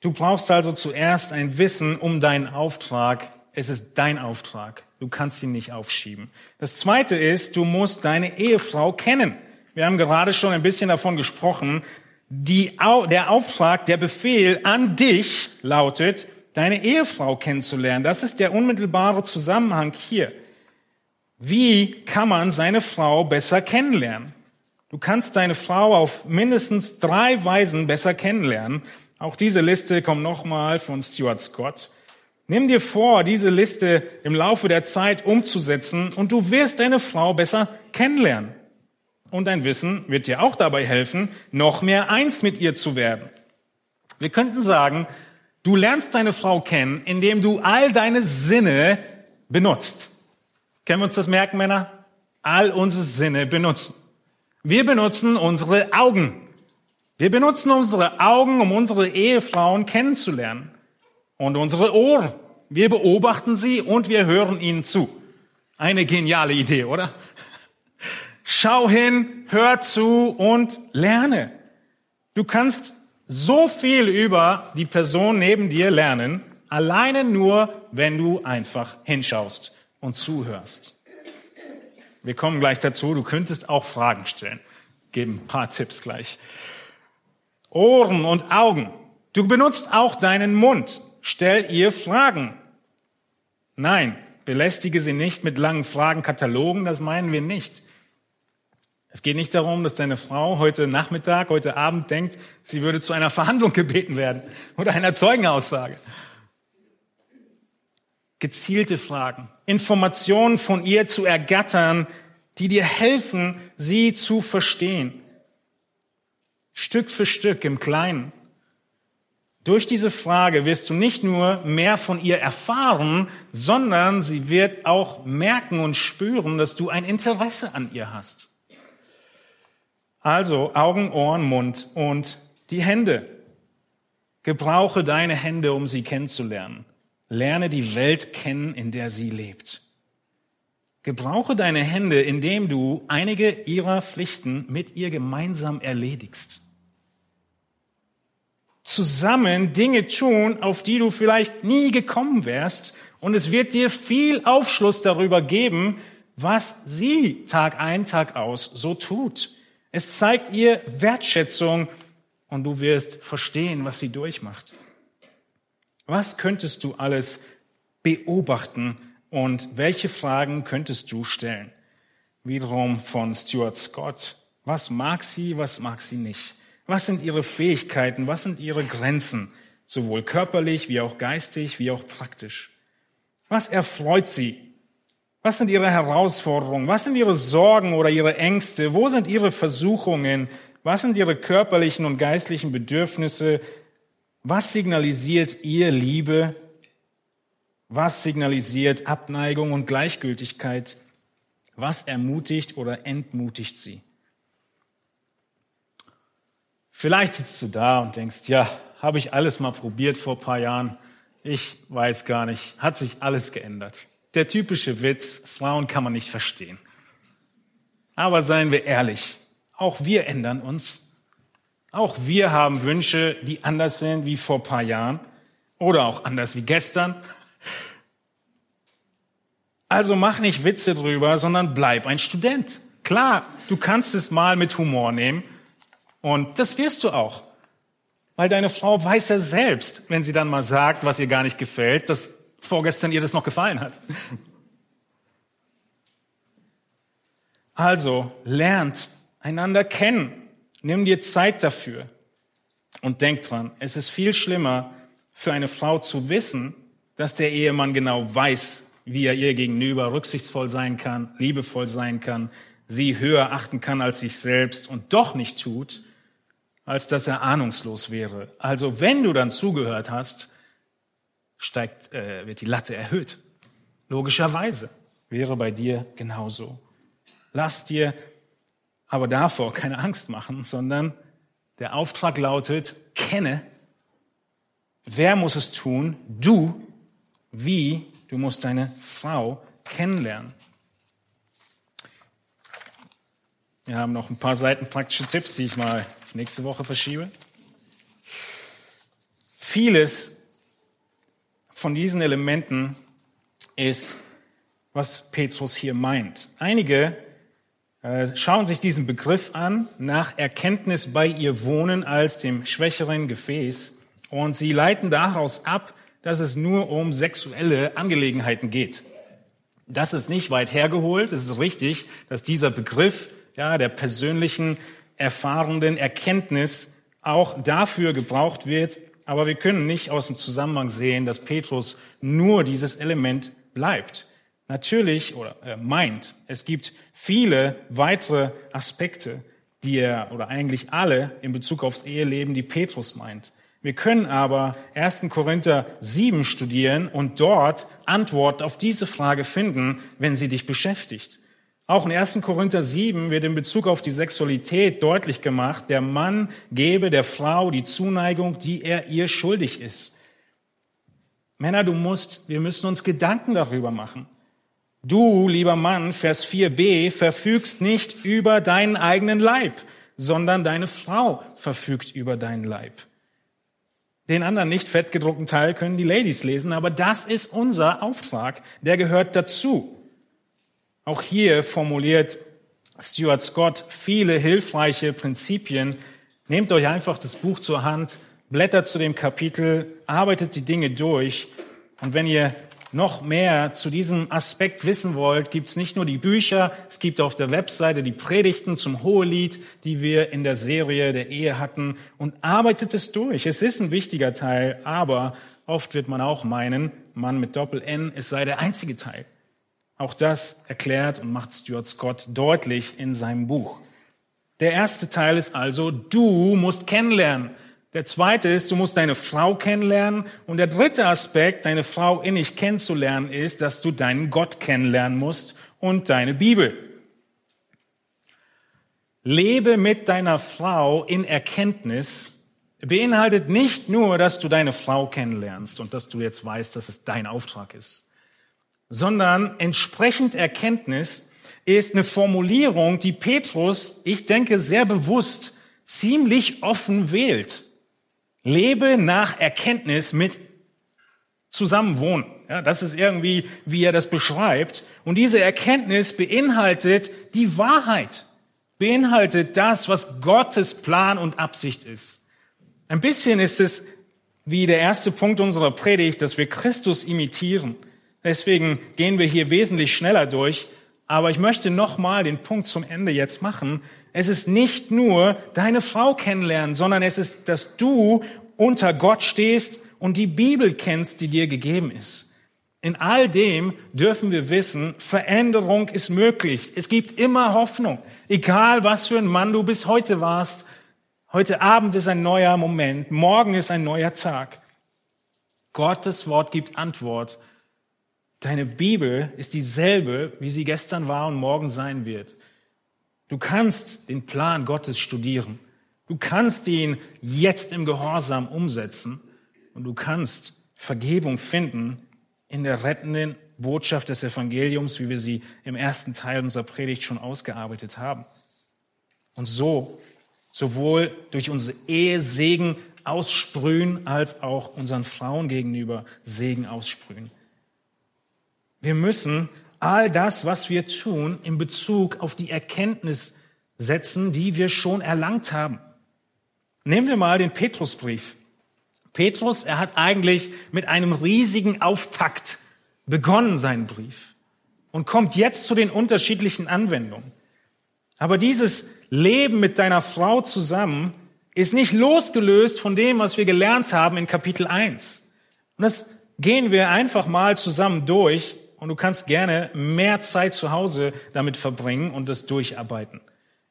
[SPEAKER 2] Du brauchst also zuerst ein Wissen um deinen Auftrag. Es ist dein Auftrag. Du kannst ihn nicht aufschieben. Das zweite ist, du musst deine Ehefrau kennen. Wir haben gerade schon ein bisschen davon gesprochen. Die, der Auftrag, der Befehl an dich lautet, deine Ehefrau kennenzulernen. Das ist der unmittelbare Zusammenhang hier. Wie kann man seine Frau besser kennenlernen? Du kannst deine Frau auf mindestens drei Weisen besser kennenlernen. Auch diese Liste kommt nochmal von Stuart Scott. Nimm dir vor, diese Liste im Laufe der Zeit umzusetzen und du wirst deine Frau besser kennenlernen. Und dein Wissen wird dir auch dabei helfen, noch mehr eins mit ihr zu werden. Wir könnten sagen, du lernst deine Frau kennen, indem du all deine Sinne benutzt. Können wir uns das merken, Männer? All unsere Sinne benutzen. Wir benutzen unsere Augen. Wir benutzen unsere Augen, um unsere Ehefrauen kennenzulernen. Und unsere Ohren. Wir beobachten sie und wir hören ihnen zu. Eine geniale Idee, oder? Schau hin, hör zu und lerne. Du kannst so viel über die Person neben dir lernen, alleine nur, wenn du einfach hinschaust und zuhörst. Wir kommen gleich dazu. Du könntest auch Fragen stellen. Geben ein paar Tipps gleich. Ohren und Augen. Du benutzt auch deinen Mund. Stell ihr Fragen. Nein, belästige sie nicht mit langen Fragenkatalogen. Das meinen wir nicht. Es geht nicht darum, dass deine Frau heute Nachmittag, heute Abend denkt, sie würde zu einer Verhandlung gebeten werden oder einer Zeugenaussage gezielte Fragen, Informationen von ihr zu ergattern, die dir helfen, sie zu verstehen. Stück für Stück im Kleinen. Durch diese Frage wirst du nicht nur mehr von ihr erfahren, sondern sie wird auch merken und spüren, dass du ein Interesse an ihr hast. Also Augen, Ohren, Mund und die Hände. Gebrauche deine Hände, um sie kennenzulernen. Lerne die Welt kennen, in der sie lebt. Gebrauche deine Hände, indem du einige ihrer Pflichten mit ihr gemeinsam erledigst. Zusammen Dinge tun, auf die du vielleicht nie gekommen wärst, und es wird dir viel Aufschluss darüber geben, was sie Tag ein, Tag aus so tut. Es zeigt ihr Wertschätzung und du wirst verstehen, was sie durchmacht. Was könntest du alles beobachten und welche Fragen könntest du stellen? Wiederum von Stuart Scott. Was mag sie, was mag sie nicht? Was sind ihre Fähigkeiten? Was sind ihre Grenzen? Sowohl körperlich wie auch geistig wie auch praktisch. Was erfreut sie? Was sind ihre Herausforderungen? Was sind ihre Sorgen oder ihre Ängste? Wo sind ihre Versuchungen? Was sind ihre körperlichen und geistlichen Bedürfnisse? Was signalisiert ihr Liebe? Was signalisiert Abneigung und Gleichgültigkeit? Was ermutigt oder entmutigt sie? Vielleicht sitzt du da und denkst, ja, habe ich alles mal probiert vor paar Jahren. Ich weiß gar nicht, hat sich alles geändert. Der typische Witz, Frauen kann man nicht verstehen. Aber seien wir ehrlich, auch wir ändern uns. Auch wir haben Wünsche, die anders sind wie vor paar Jahren oder auch anders wie gestern. Also mach nicht Witze drüber, sondern bleib ein Student. Klar, du kannst es mal mit Humor nehmen und das wirst du auch. Weil deine Frau weiß ja selbst, wenn sie dann mal sagt, was ihr gar nicht gefällt, dass vorgestern ihr das noch gefallen hat. Also lernt einander kennen. Nimm dir Zeit dafür. Und denk dran, es ist viel schlimmer für eine Frau zu wissen, dass der Ehemann genau weiß, wie er ihr gegenüber rücksichtsvoll sein kann, liebevoll sein kann, sie höher achten kann als sich selbst und doch nicht tut, als dass er ahnungslos wäre. Also wenn du dann zugehört hast, steigt, äh, wird die Latte erhöht. Logischerweise wäre bei dir genauso. Lass dir aber davor keine Angst machen, sondern der Auftrag lautet, kenne, wer muss es tun? Du, wie? Du musst deine Frau kennenlernen. Wir haben noch ein paar Seiten praktische Tipps, die ich mal nächste Woche verschiebe. Vieles von diesen Elementen ist, was Petrus hier meint. Einige schauen sich diesen Begriff an, nach Erkenntnis bei ihr wohnen als dem schwächeren Gefäß, und sie leiten daraus ab, dass es nur um sexuelle Angelegenheiten geht. Das ist nicht weit hergeholt. Es ist richtig, dass dieser Begriff ja, der persönlichen, erfahrenden Erkenntnis auch dafür gebraucht wird. Aber wir können nicht aus dem Zusammenhang sehen, dass Petrus nur dieses Element bleibt natürlich oder äh, meint, es gibt viele weitere Aspekte, die er oder eigentlich alle in Bezug aufs Eheleben, die Petrus meint. Wir können aber 1. Korinther 7 studieren und dort Antwort auf diese Frage finden, wenn sie dich beschäftigt. Auch in 1. Korinther 7 wird in Bezug auf die Sexualität deutlich gemacht, der Mann gebe der Frau die Zuneigung, die er ihr schuldig ist. Männer, du musst, wir müssen uns Gedanken darüber machen. Du, lieber Mann, Vers 4b, verfügst nicht über deinen eigenen Leib, sondern deine Frau verfügt über deinen Leib. Den anderen nicht fettgedruckten Teil können die Ladies lesen, aber das ist unser Auftrag, der gehört dazu. Auch hier formuliert Stuart Scott viele hilfreiche Prinzipien. Nehmt euch einfach das Buch zur Hand, blättert zu dem Kapitel, arbeitet die Dinge durch und wenn ihr noch mehr zu diesem Aspekt wissen wollt, gibt es nicht nur die Bücher, es gibt auf der Webseite die Predigten zum Hohelied, die wir in der Serie der Ehe hatten und arbeitet es durch. Es ist ein wichtiger Teil, aber oft wird man auch meinen, Mann mit Doppel-N, es sei der einzige Teil. Auch das erklärt und macht Stuart Scott deutlich in seinem Buch. Der erste Teil ist also, du musst kennenlernen. Der zweite ist, du musst deine Frau kennenlernen. Und der dritte Aspekt, deine Frau innig kennenzulernen, ist, dass du deinen Gott kennenlernen musst und deine Bibel. Lebe mit deiner Frau in Erkenntnis, beinhaltet nicht nur, dass du deine Frau kennenlernst und dass du jetzt weißt, dass es dein Auftrag ist, sondern entsprechend Erkenntnis ist eine Formulierung, die Petrus, ich denke, sehr bewusst ziemlich offen wählt. Lebe nach Erkenntnis mit Zusammenwohnen. Ja, das ist irgendwie, wie er das beschreibt. Und diese Erkenntnis beinhaltet die Wahrheit, beinhaltet das, was Gottes Plan und Absicht ist. Ein bisschen ist es wie der erste Punkt unserer Predigt, dass wir Christus imitieren. Deswegen gehen wir hier wesentlich schneller durch. Aber ich möchte nochmal den Punkt zum Ende jetzt machen. Es ist nicht nur deine Frau kennenlernen, sondern es ist, dass du unter Gott stehst und die Bibel kennst, die dir gegeben ist. In all dem dürfen wir wissen, Veränderung ist möglich. Es gibt immer Hoffnung. Egal was für ein Mann du bis heute warst, heute Abend ist ein neuer Moment, morgen ist ein neuer Tag. Gottes Wort gibt Antwort. Deine Bibel ist dieselbe, wie sie gestern war und morgen sein wird. Du kannst den Plan Gottes studieren. Du kannst ihn jetzt im Gehorsam umsetzen und du kannst Vergebung finden in der rettenden Botschaft des Evangeliums, wie wir sie im ersten Teil unserer Predigt schon ausgearbeitet haben. Und so sowohl durch unsere Ehe Segen aussprühen, als auch unseren Frauen gegenüber Segen aussprühen. Wir müssen all das, was wir tun, in Bezug auf die Erkenntnis setzen, die wir schon erlangt haben. Nehmen wir mal den Petrusbrief. Petrus, er hat eigentlich mit einem riesigen Auftakt begonnen, seinen Brief, und kommt jetzt zu den unterschiedlichen Anwendungen. Aber dieses Leben mit deiner Frau zusammen ist nicht losgelöst von dem, was wir gelernt haben in Kapitel 1. Und das gehen wir einfach mal zusammen durch und du kannst gerne mehr Zeit zu Hause damit verbringen und das durcharbeiten.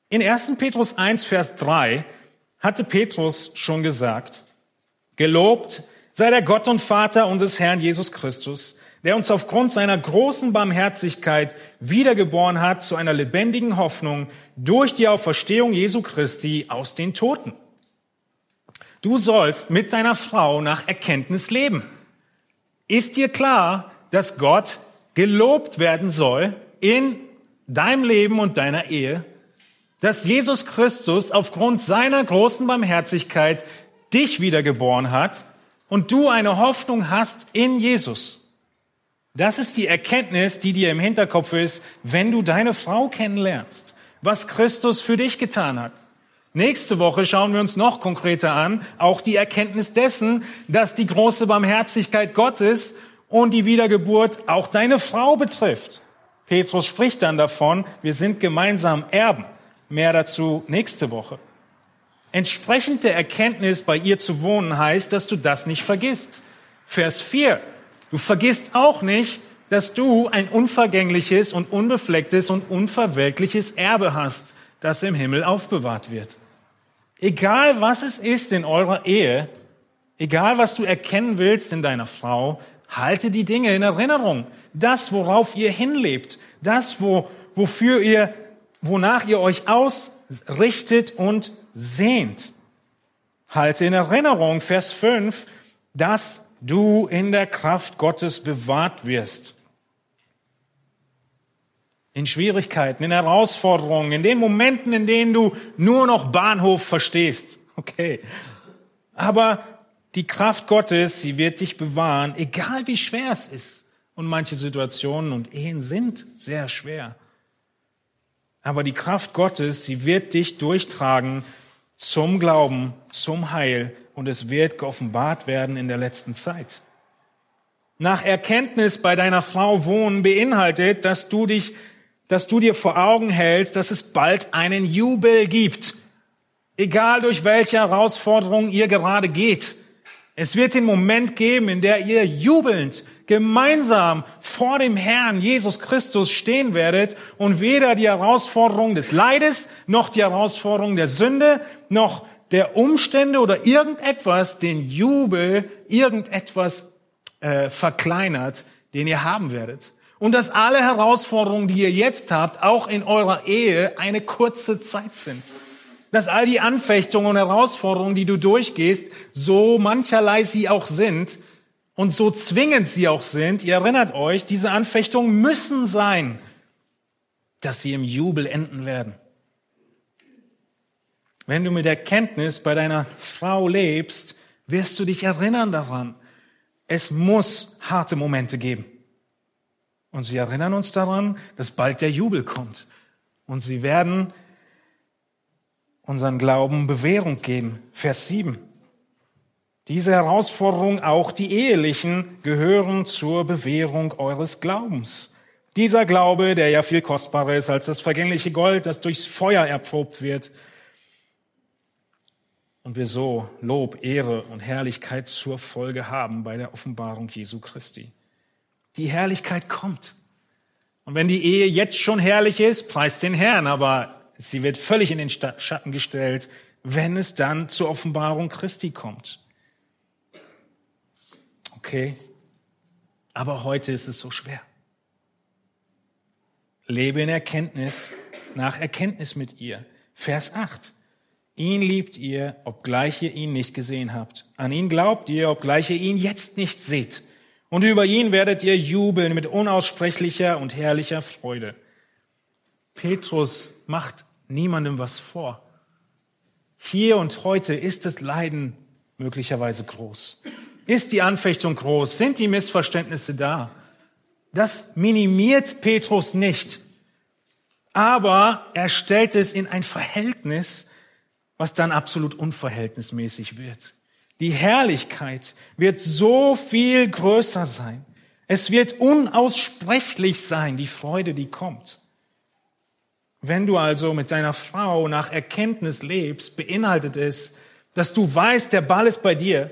[SPEAKER 2] In 1. Petrus 1, Vers 3 hatte Petrus schon gesagt, Gelobt sei der Gott und Vater unseres Herrn Jesus Christus, der uns aufgrund seiner großen Barmherzigkeit wiedergeboren hat zu einer lebendigen Hoffnung durch die Auferstehung Jesu Christi aus den Toten. Du sollst mit deiner Frau nach Erkenntnis leben. Ist dir klar, dass Gott gelobt werden soll in deinem Leben und deiner Ehe? Dass Jesus Christus aufgrund seiner großen Barmherzigkeit dich wiedergeboren hat und du eine Hoffnung hast in Jesus. Das ist die Erkenntnis, die dir im Hinterkopf ist, wenn du deine Frau kennenlernst, was Christus für dich getan hat. Nächste Woche schauen wir uns noch konkreter an, auch die Erkenntnis dessen, dass die große Barmherzigkeit Gottes und die Wiedergeburt auch deine Frau betrifft. Petrus spricht dann davon, wir sind gemeinsam Erben. Mehr dazu nächste Woche. Entsprechend der Erkenntnis bei ihr zu wohnen heißt, dass du das nicht vergisst. Vers 4. Du vergisst auch nicht, dass du ein unvergängliches und unbeflecktes und unverwelkliches Erbe hast, das im Himmel aufbewahrt wird. Egal was es ist in eurer Ehe, egal was du erkennen willst in deiner Frau, halte die Dinge in Erinnerung. Das, worauf ihr hinlebt, das, wo, wofür ihr, wonach ihr euch ausrichtet und sehnt. Halte in Erinnerung, Vers 5, dass du in der Kraft Gottes bewahrt wirst. In Schwierigkeiten, in Herausforderungen, in den Momenten, in denen du nur noch Bahnhof verstehst. Okay. Aber die Kraft Gottes, sie wird dich bewahren, egal wie schwer es ist. Und manche Situationen und Ehen sind sehr schwer. Aber die Kraft Gottes, sie wird dich durchtragen zum Glauben, zum Heil und es wird geoffenbart werden in der letzten Zeit. Nach Erkenntnis bei deiner Frau wohnen beinhaltet, dass du dich, dass du dir vor Augen hältst, dass es bald einen Jubel gibt. Egal durch welche Herausforderung ihr gerade geht. Es wird den Moment geben, in der ihr jubelnd gemeinsam vor dem Herrn Jesus Christus stehen werdet und weder die Herausforderung des Leides noch die Herausforderung der Sünde noch der Umstände oder irgendetwas den Jubel, irgendetwas äh, verkleinert, den ihr haben werdet. Und dass alle Herausforderungen, die ihr jetzt habt, auch in eurer Ehe eine kurze Zeit sind. Dass all die Anfechtungen und Herausforderungen, die du durchgehst, so mancherlei sie auch sind und so zwingend sie auch sind, ihr erinnert euch, diese Anfechtungen müssen sein, dass sie im Jubel enden werden. Wenn du mit der Kenntnis bei deiner Frau lebst, wirst du dich erinnern daran. Es muss harte Momente geben. Und sie erinnern uns daran, dass bald der Jubel kommt. Und sie werden unseren Glauben Bewährung geben. Vers 7. Diese Herausforderung, auch die ehelichen, gehören zur Bewährung eures Glaubens. Dieser Glaube, der ja viel kostbarer ist als das vergängliche Gold, das durchs Feuer erprobt wird, und wir so Lob, Ehre und Herrlichkeit zur Folge haben bei der Offenbarung Jesu Christi. Die Herrlichkeit kommt. Und wenn die Ehe jetzt schon herrlich ist, preist den Herrn, aber sie wird völlig in den Schatten gestellt, wenn es dann zur Offenbarung Christi kommt. Okay, aber heute ist es so schwer. Lebe in Erkenntnis, nach Erkenntnis mit ihr. Vers 8. Ihn liebt ihr, obgleich ihr ihn nicht gesehen habt. An ihn glaubt ihr, obgleich ihr ihn jetzt nicht seht. Und über ihn werdet ihr jubeln mit unaussprechlicher und herrlicher Freude. Petrus macht niemandem was vor. Hier und heute ist das Leiden möglicherweise groß. Ist die Anfechtung groß? Sind die Missverständnisse da? Das minimiert Petrus nicht. Aber er stellt es in ein Verhältnis, was dann absolut unverhältnismäßig wird. Die Herrlichkeit wird so viel größer sein. Es wird unaussprechlich sein, die Freude, die kommt. Wenn du also mit deiner Frau nach Erkenntnis lebst, beinhaltet es, dass du weißt, der Ball ist bei dir,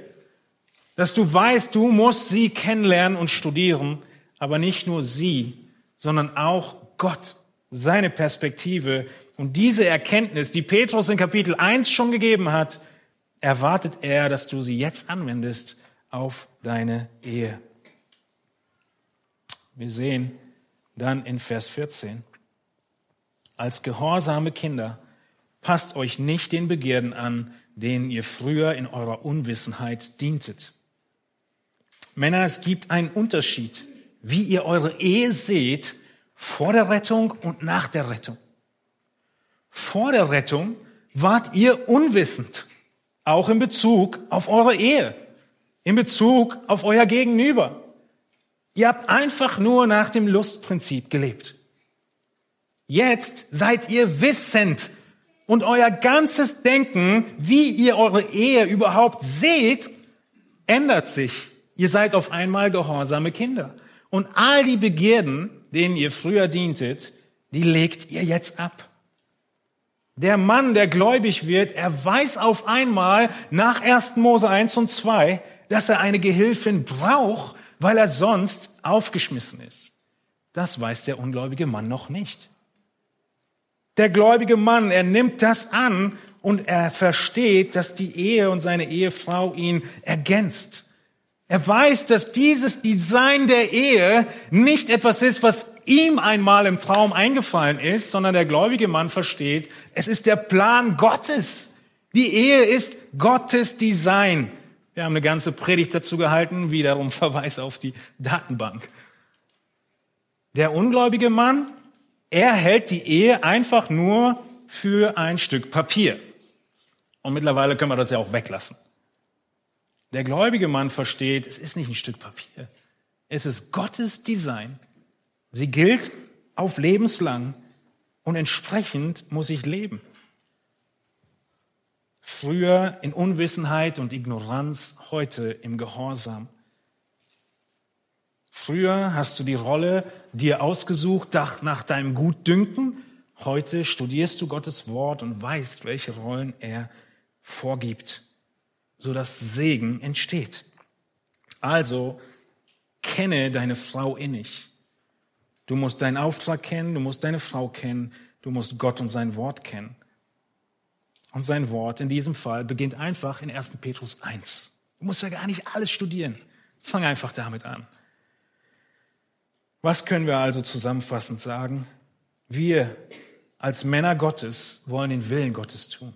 [SPEAKER 2] dass du weißt, du musst sie kennenlernen und studieren, aber nicht nur sie, sondern auch Gott, seine Perspektive und diese Erkenntnis, die Petrus in Kapitel 1 schon gegeben hat, erwartet er, dass du sie jetzt anwendest auf deine Ehe. Wir sehen dann in Vers 14, als gehorsame Kinder, passt euch nicht den Begierden an, denen ihr früher in eurer Unwissenheit dientet. Männer, es gibt einen Unterschied, wie ihr eure Ehe seht vor der Rettung und nach der Rettung. Vor der Rettung wart ihr unwissend, auch in Bezug auf eure Ehe, in Bezug auf euer Gegenüber. Ihr habt einfach nur nach dem Lustprinzip gelebt. Jetzt seid ihr wissend und euer ganzes Denken, wie ihr eure Ehe überhaupt seht, ändert sich. Ihr seid auf einmal gehorsame Kinder. Und all die Begierden, denen ihr früher dientet, die legt ihr jetzt ab. Der Mann, der gläubig wird, er weiß auf einmal nach 1. Mose 1 und 2, dass er eine Gehilfin braucht, weil er sonst aufgeschmissen ist. Das weiß der ungläubige Mann noch nicht. Der gläubige Mann, er nimmt das an und er versteht, dass die Ehe und seine Ehefrau ihn ergänzt. Er weiß, dass dieses Design der Ehe nicht etwas ist, was ihm einmal im Traum eingefallen ist, sondern der gläubige Mann versteht, es ist der Plan Gottes. Die Ehe ist Gottes Design. Wir haben eine ganze Predigt dazu gehalten, wiederum Verweis auf die Datenbank. Der ungläubige Mann, er hält die Ehe einfach nur für ein Stück Papier. Und mittlerweile können wir das ja auch weglassen. Der gläubige Mann versteht, es ist nicht ein Stück Papier. Es ist Gottes Design. Sie gilt auf lebenslang und entsprechend muss ich leben. Früher in Unwissenheit und Ignoranz, heute im Gehorsam. Früher hast du die Rolle dir ausgesucht nach deinem Gutdünken. Heute studierst du Gottes Wort und weißt, welche Rollen er vorgibt, sodass Segen entsteht. Also kenne deine Frau innig. Du musst deinen Auftrag kennen, du musst deine Frau kennen, du musst Gott und sein Wort kennen. Und sein Wort in diesem Fall beginnt einfach in 1. Petrus 1. Du musst ja gar nicht alles studieren. Fang einfach damit an. Was können wir also zusammenfassend sagen? Wir als Männer Gottes wollen den Willen Gottes tun.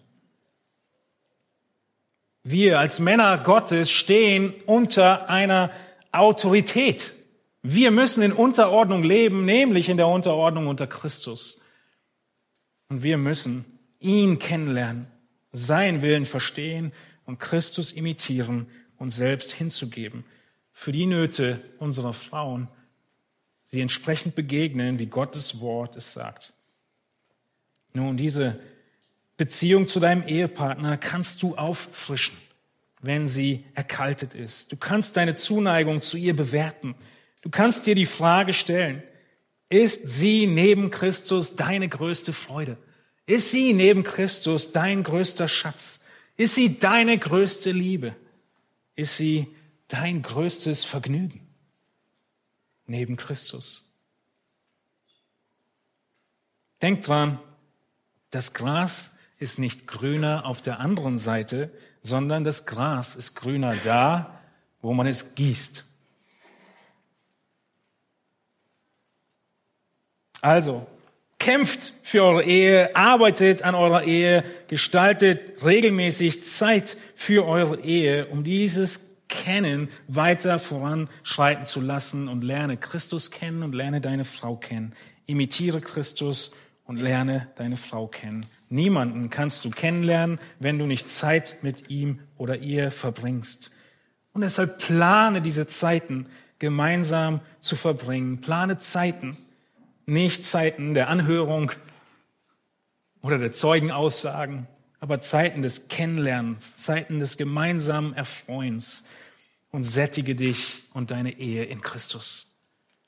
[SPEAKER 2] Wir als Männer Gottes stehen unter einer Autorität. Wir müssen in Unterordnung leben, nämlich in der Unterordnung unter Christus. Und wir müssen ihn kennenlernen, seinen Willen verstehen und Christus imitieren und selbst hinzugeben. Für die Nöte unserer Frauen, sie entsprechend begegnen, wie Gottes Wort es sagt. Nun, diese Beziehung zu deinem Ehepartner kannst du auffrischen, wenn sie erkaltet ist. Du kannst deine Zuneigung zu ihr bewerten. Du kannst dir die Frage stellen, ist sie neben Christus deine größte Freude? Ist sie neben Christus dein größter Schatz? Ist sie deine größte Liebe? Ist sie dein größtes Vergnügen neben Christus? Denk dran, das Gras ist nicht grüner auf der anderen Seite, sondern das Gras ist grüner da, wo man es gießt. Also, kämpft für eure Ehe, arbeitet an eurer Ehe, gestaltet regelmäßig Zeit für eure Ehe, um dieses Kennen weiter voranschreiten zu lassen und lerne Christus kennen und lerne deine Frau kennen. Imitiere Christus und lerne deine Frau kennen. Niemanden kannst du kennenlernen, wenn du nicht Zeit mit ihm oder ihr verbringst. Und deshalb plane diese Zeiten gemeinsam zu verbringen. Plane Zeiten, nicht Zeiten der Anhörung oder der Zeugenaussagen, aber Zeiten des Kennenlernens, Zeiten des gemeinsamen Erfreuens und sättige dich und deine Ehe in Christus.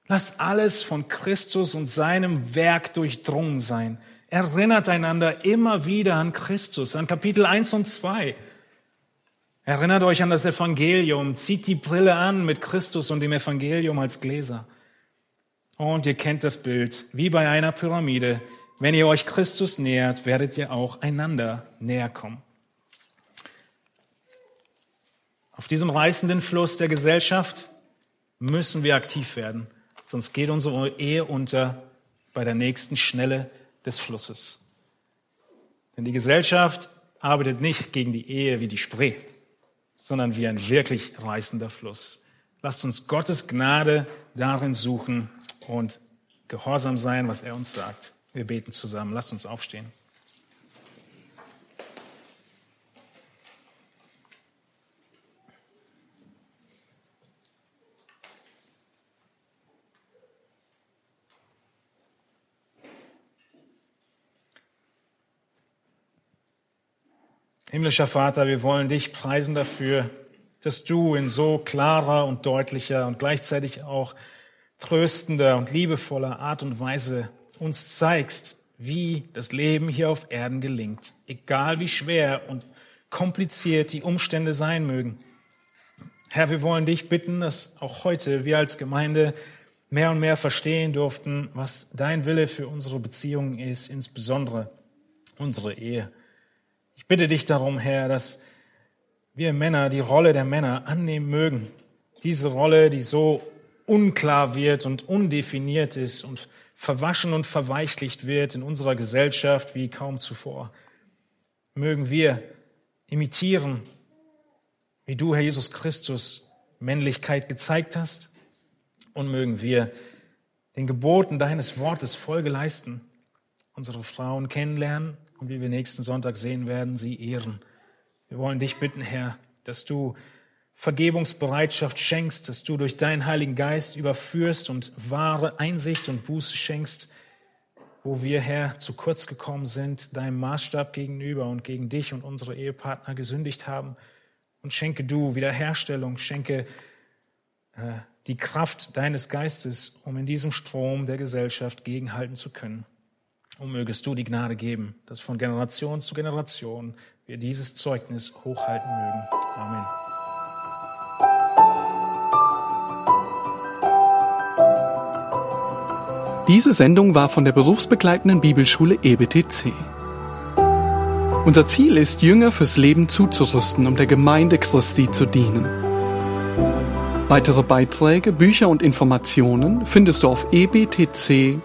[SPEAKER 2] Lass alles von Christus und seinem Werk durchdrungen sein. Erinnert einander immer wieder an Christus, an Kapitel 1 und 2. Erinnert euch an das Evangelium, zieht die Brille an mit Christus und dem Evangelium als Gläser. Und ihr kennt das Bild, wie bei einer Pyramide. Wenn ihr euch Christus nähert, werdet ihr auch einander näher kommen. Auf diesem reißenden Fluss der Gesellschaft müssen wir aktiv werden, sonst geht unsere Ehe unter bei der nächsten Schnelle des Flusses. Denn die Gesellschaft arbeitet nicht gegen die Ehe wie die Spree, sondern wie ein wirklich reißender Fluss. Lasst uns Gottes Gnade darin suchen und gehorsam sein, was er uns sagt. Wir beten zusammen. Lasst uns aufstehen. Himmlischer Vater, wir wollen dich preisen dafür, dass du in so klarer und deutlicher und gleichzeitig auch tröstender und liebevoller Art und Weise uns zeigst, wie das Leben hier auf Erden gelingt, egal wie schwer und kompliziert die Umstände sein mögen. Herr, wir wollen dich bitten, dass auch heute wir als Gemeinde mehr und mehr verstehen durften, was dein Wille für unsere Beziehungen ist, insbesondere unsere Ehe. Ich bitte dich darum, Herr, dass wir Männer die Rolle der Männer annehmen mögen. Diese Rolle, die so unklar wird und undefiniert ist und verwaschen und verweichlicht wird in unserer Gesellschaft wie kaum zuvor. Mögen wir imitieren, wie du, Herr Jesus Christus, Männlichkeit gezeigt hast und mögen wir den Geboten deines Wortes Folge leisten, unsere Frauen kennenlernen und wie wir nächsten Sonntag sehen werden, sie ehren. Wir wollen dich bitten, Herr, dass du Vergebungsbereitschaft schenkst, dass du durch deinen Heiligen Geist überführst und wahre Einsicht und Buße schenkst, wo wir, Herr, zu kurz gekommen sind, deinem Maßstab gegenüber und gegen dich und unsere Ehepartner gesündigt haben. Und schenke du Wiederherstellung, schenke äh, die Kraft deines Geistes, um in diesem Strom der Gesellschaft gegenhalten zu können. Und mögest du die Gnade geben, dass von Generation zu Generation wir dieses Zeugnis hochhalten mögen. Amen.
[SPEAKER 1] Diese Sendung war von der berufsbegleitenden Bibelschule EBTC. Unser Ziel ist, Jünger fürs Leben zuzurüsten, um der Gemeinde Christi zu dienen. Weitere Beiträge, Bücher und Informationen findest du auf ebtc.org.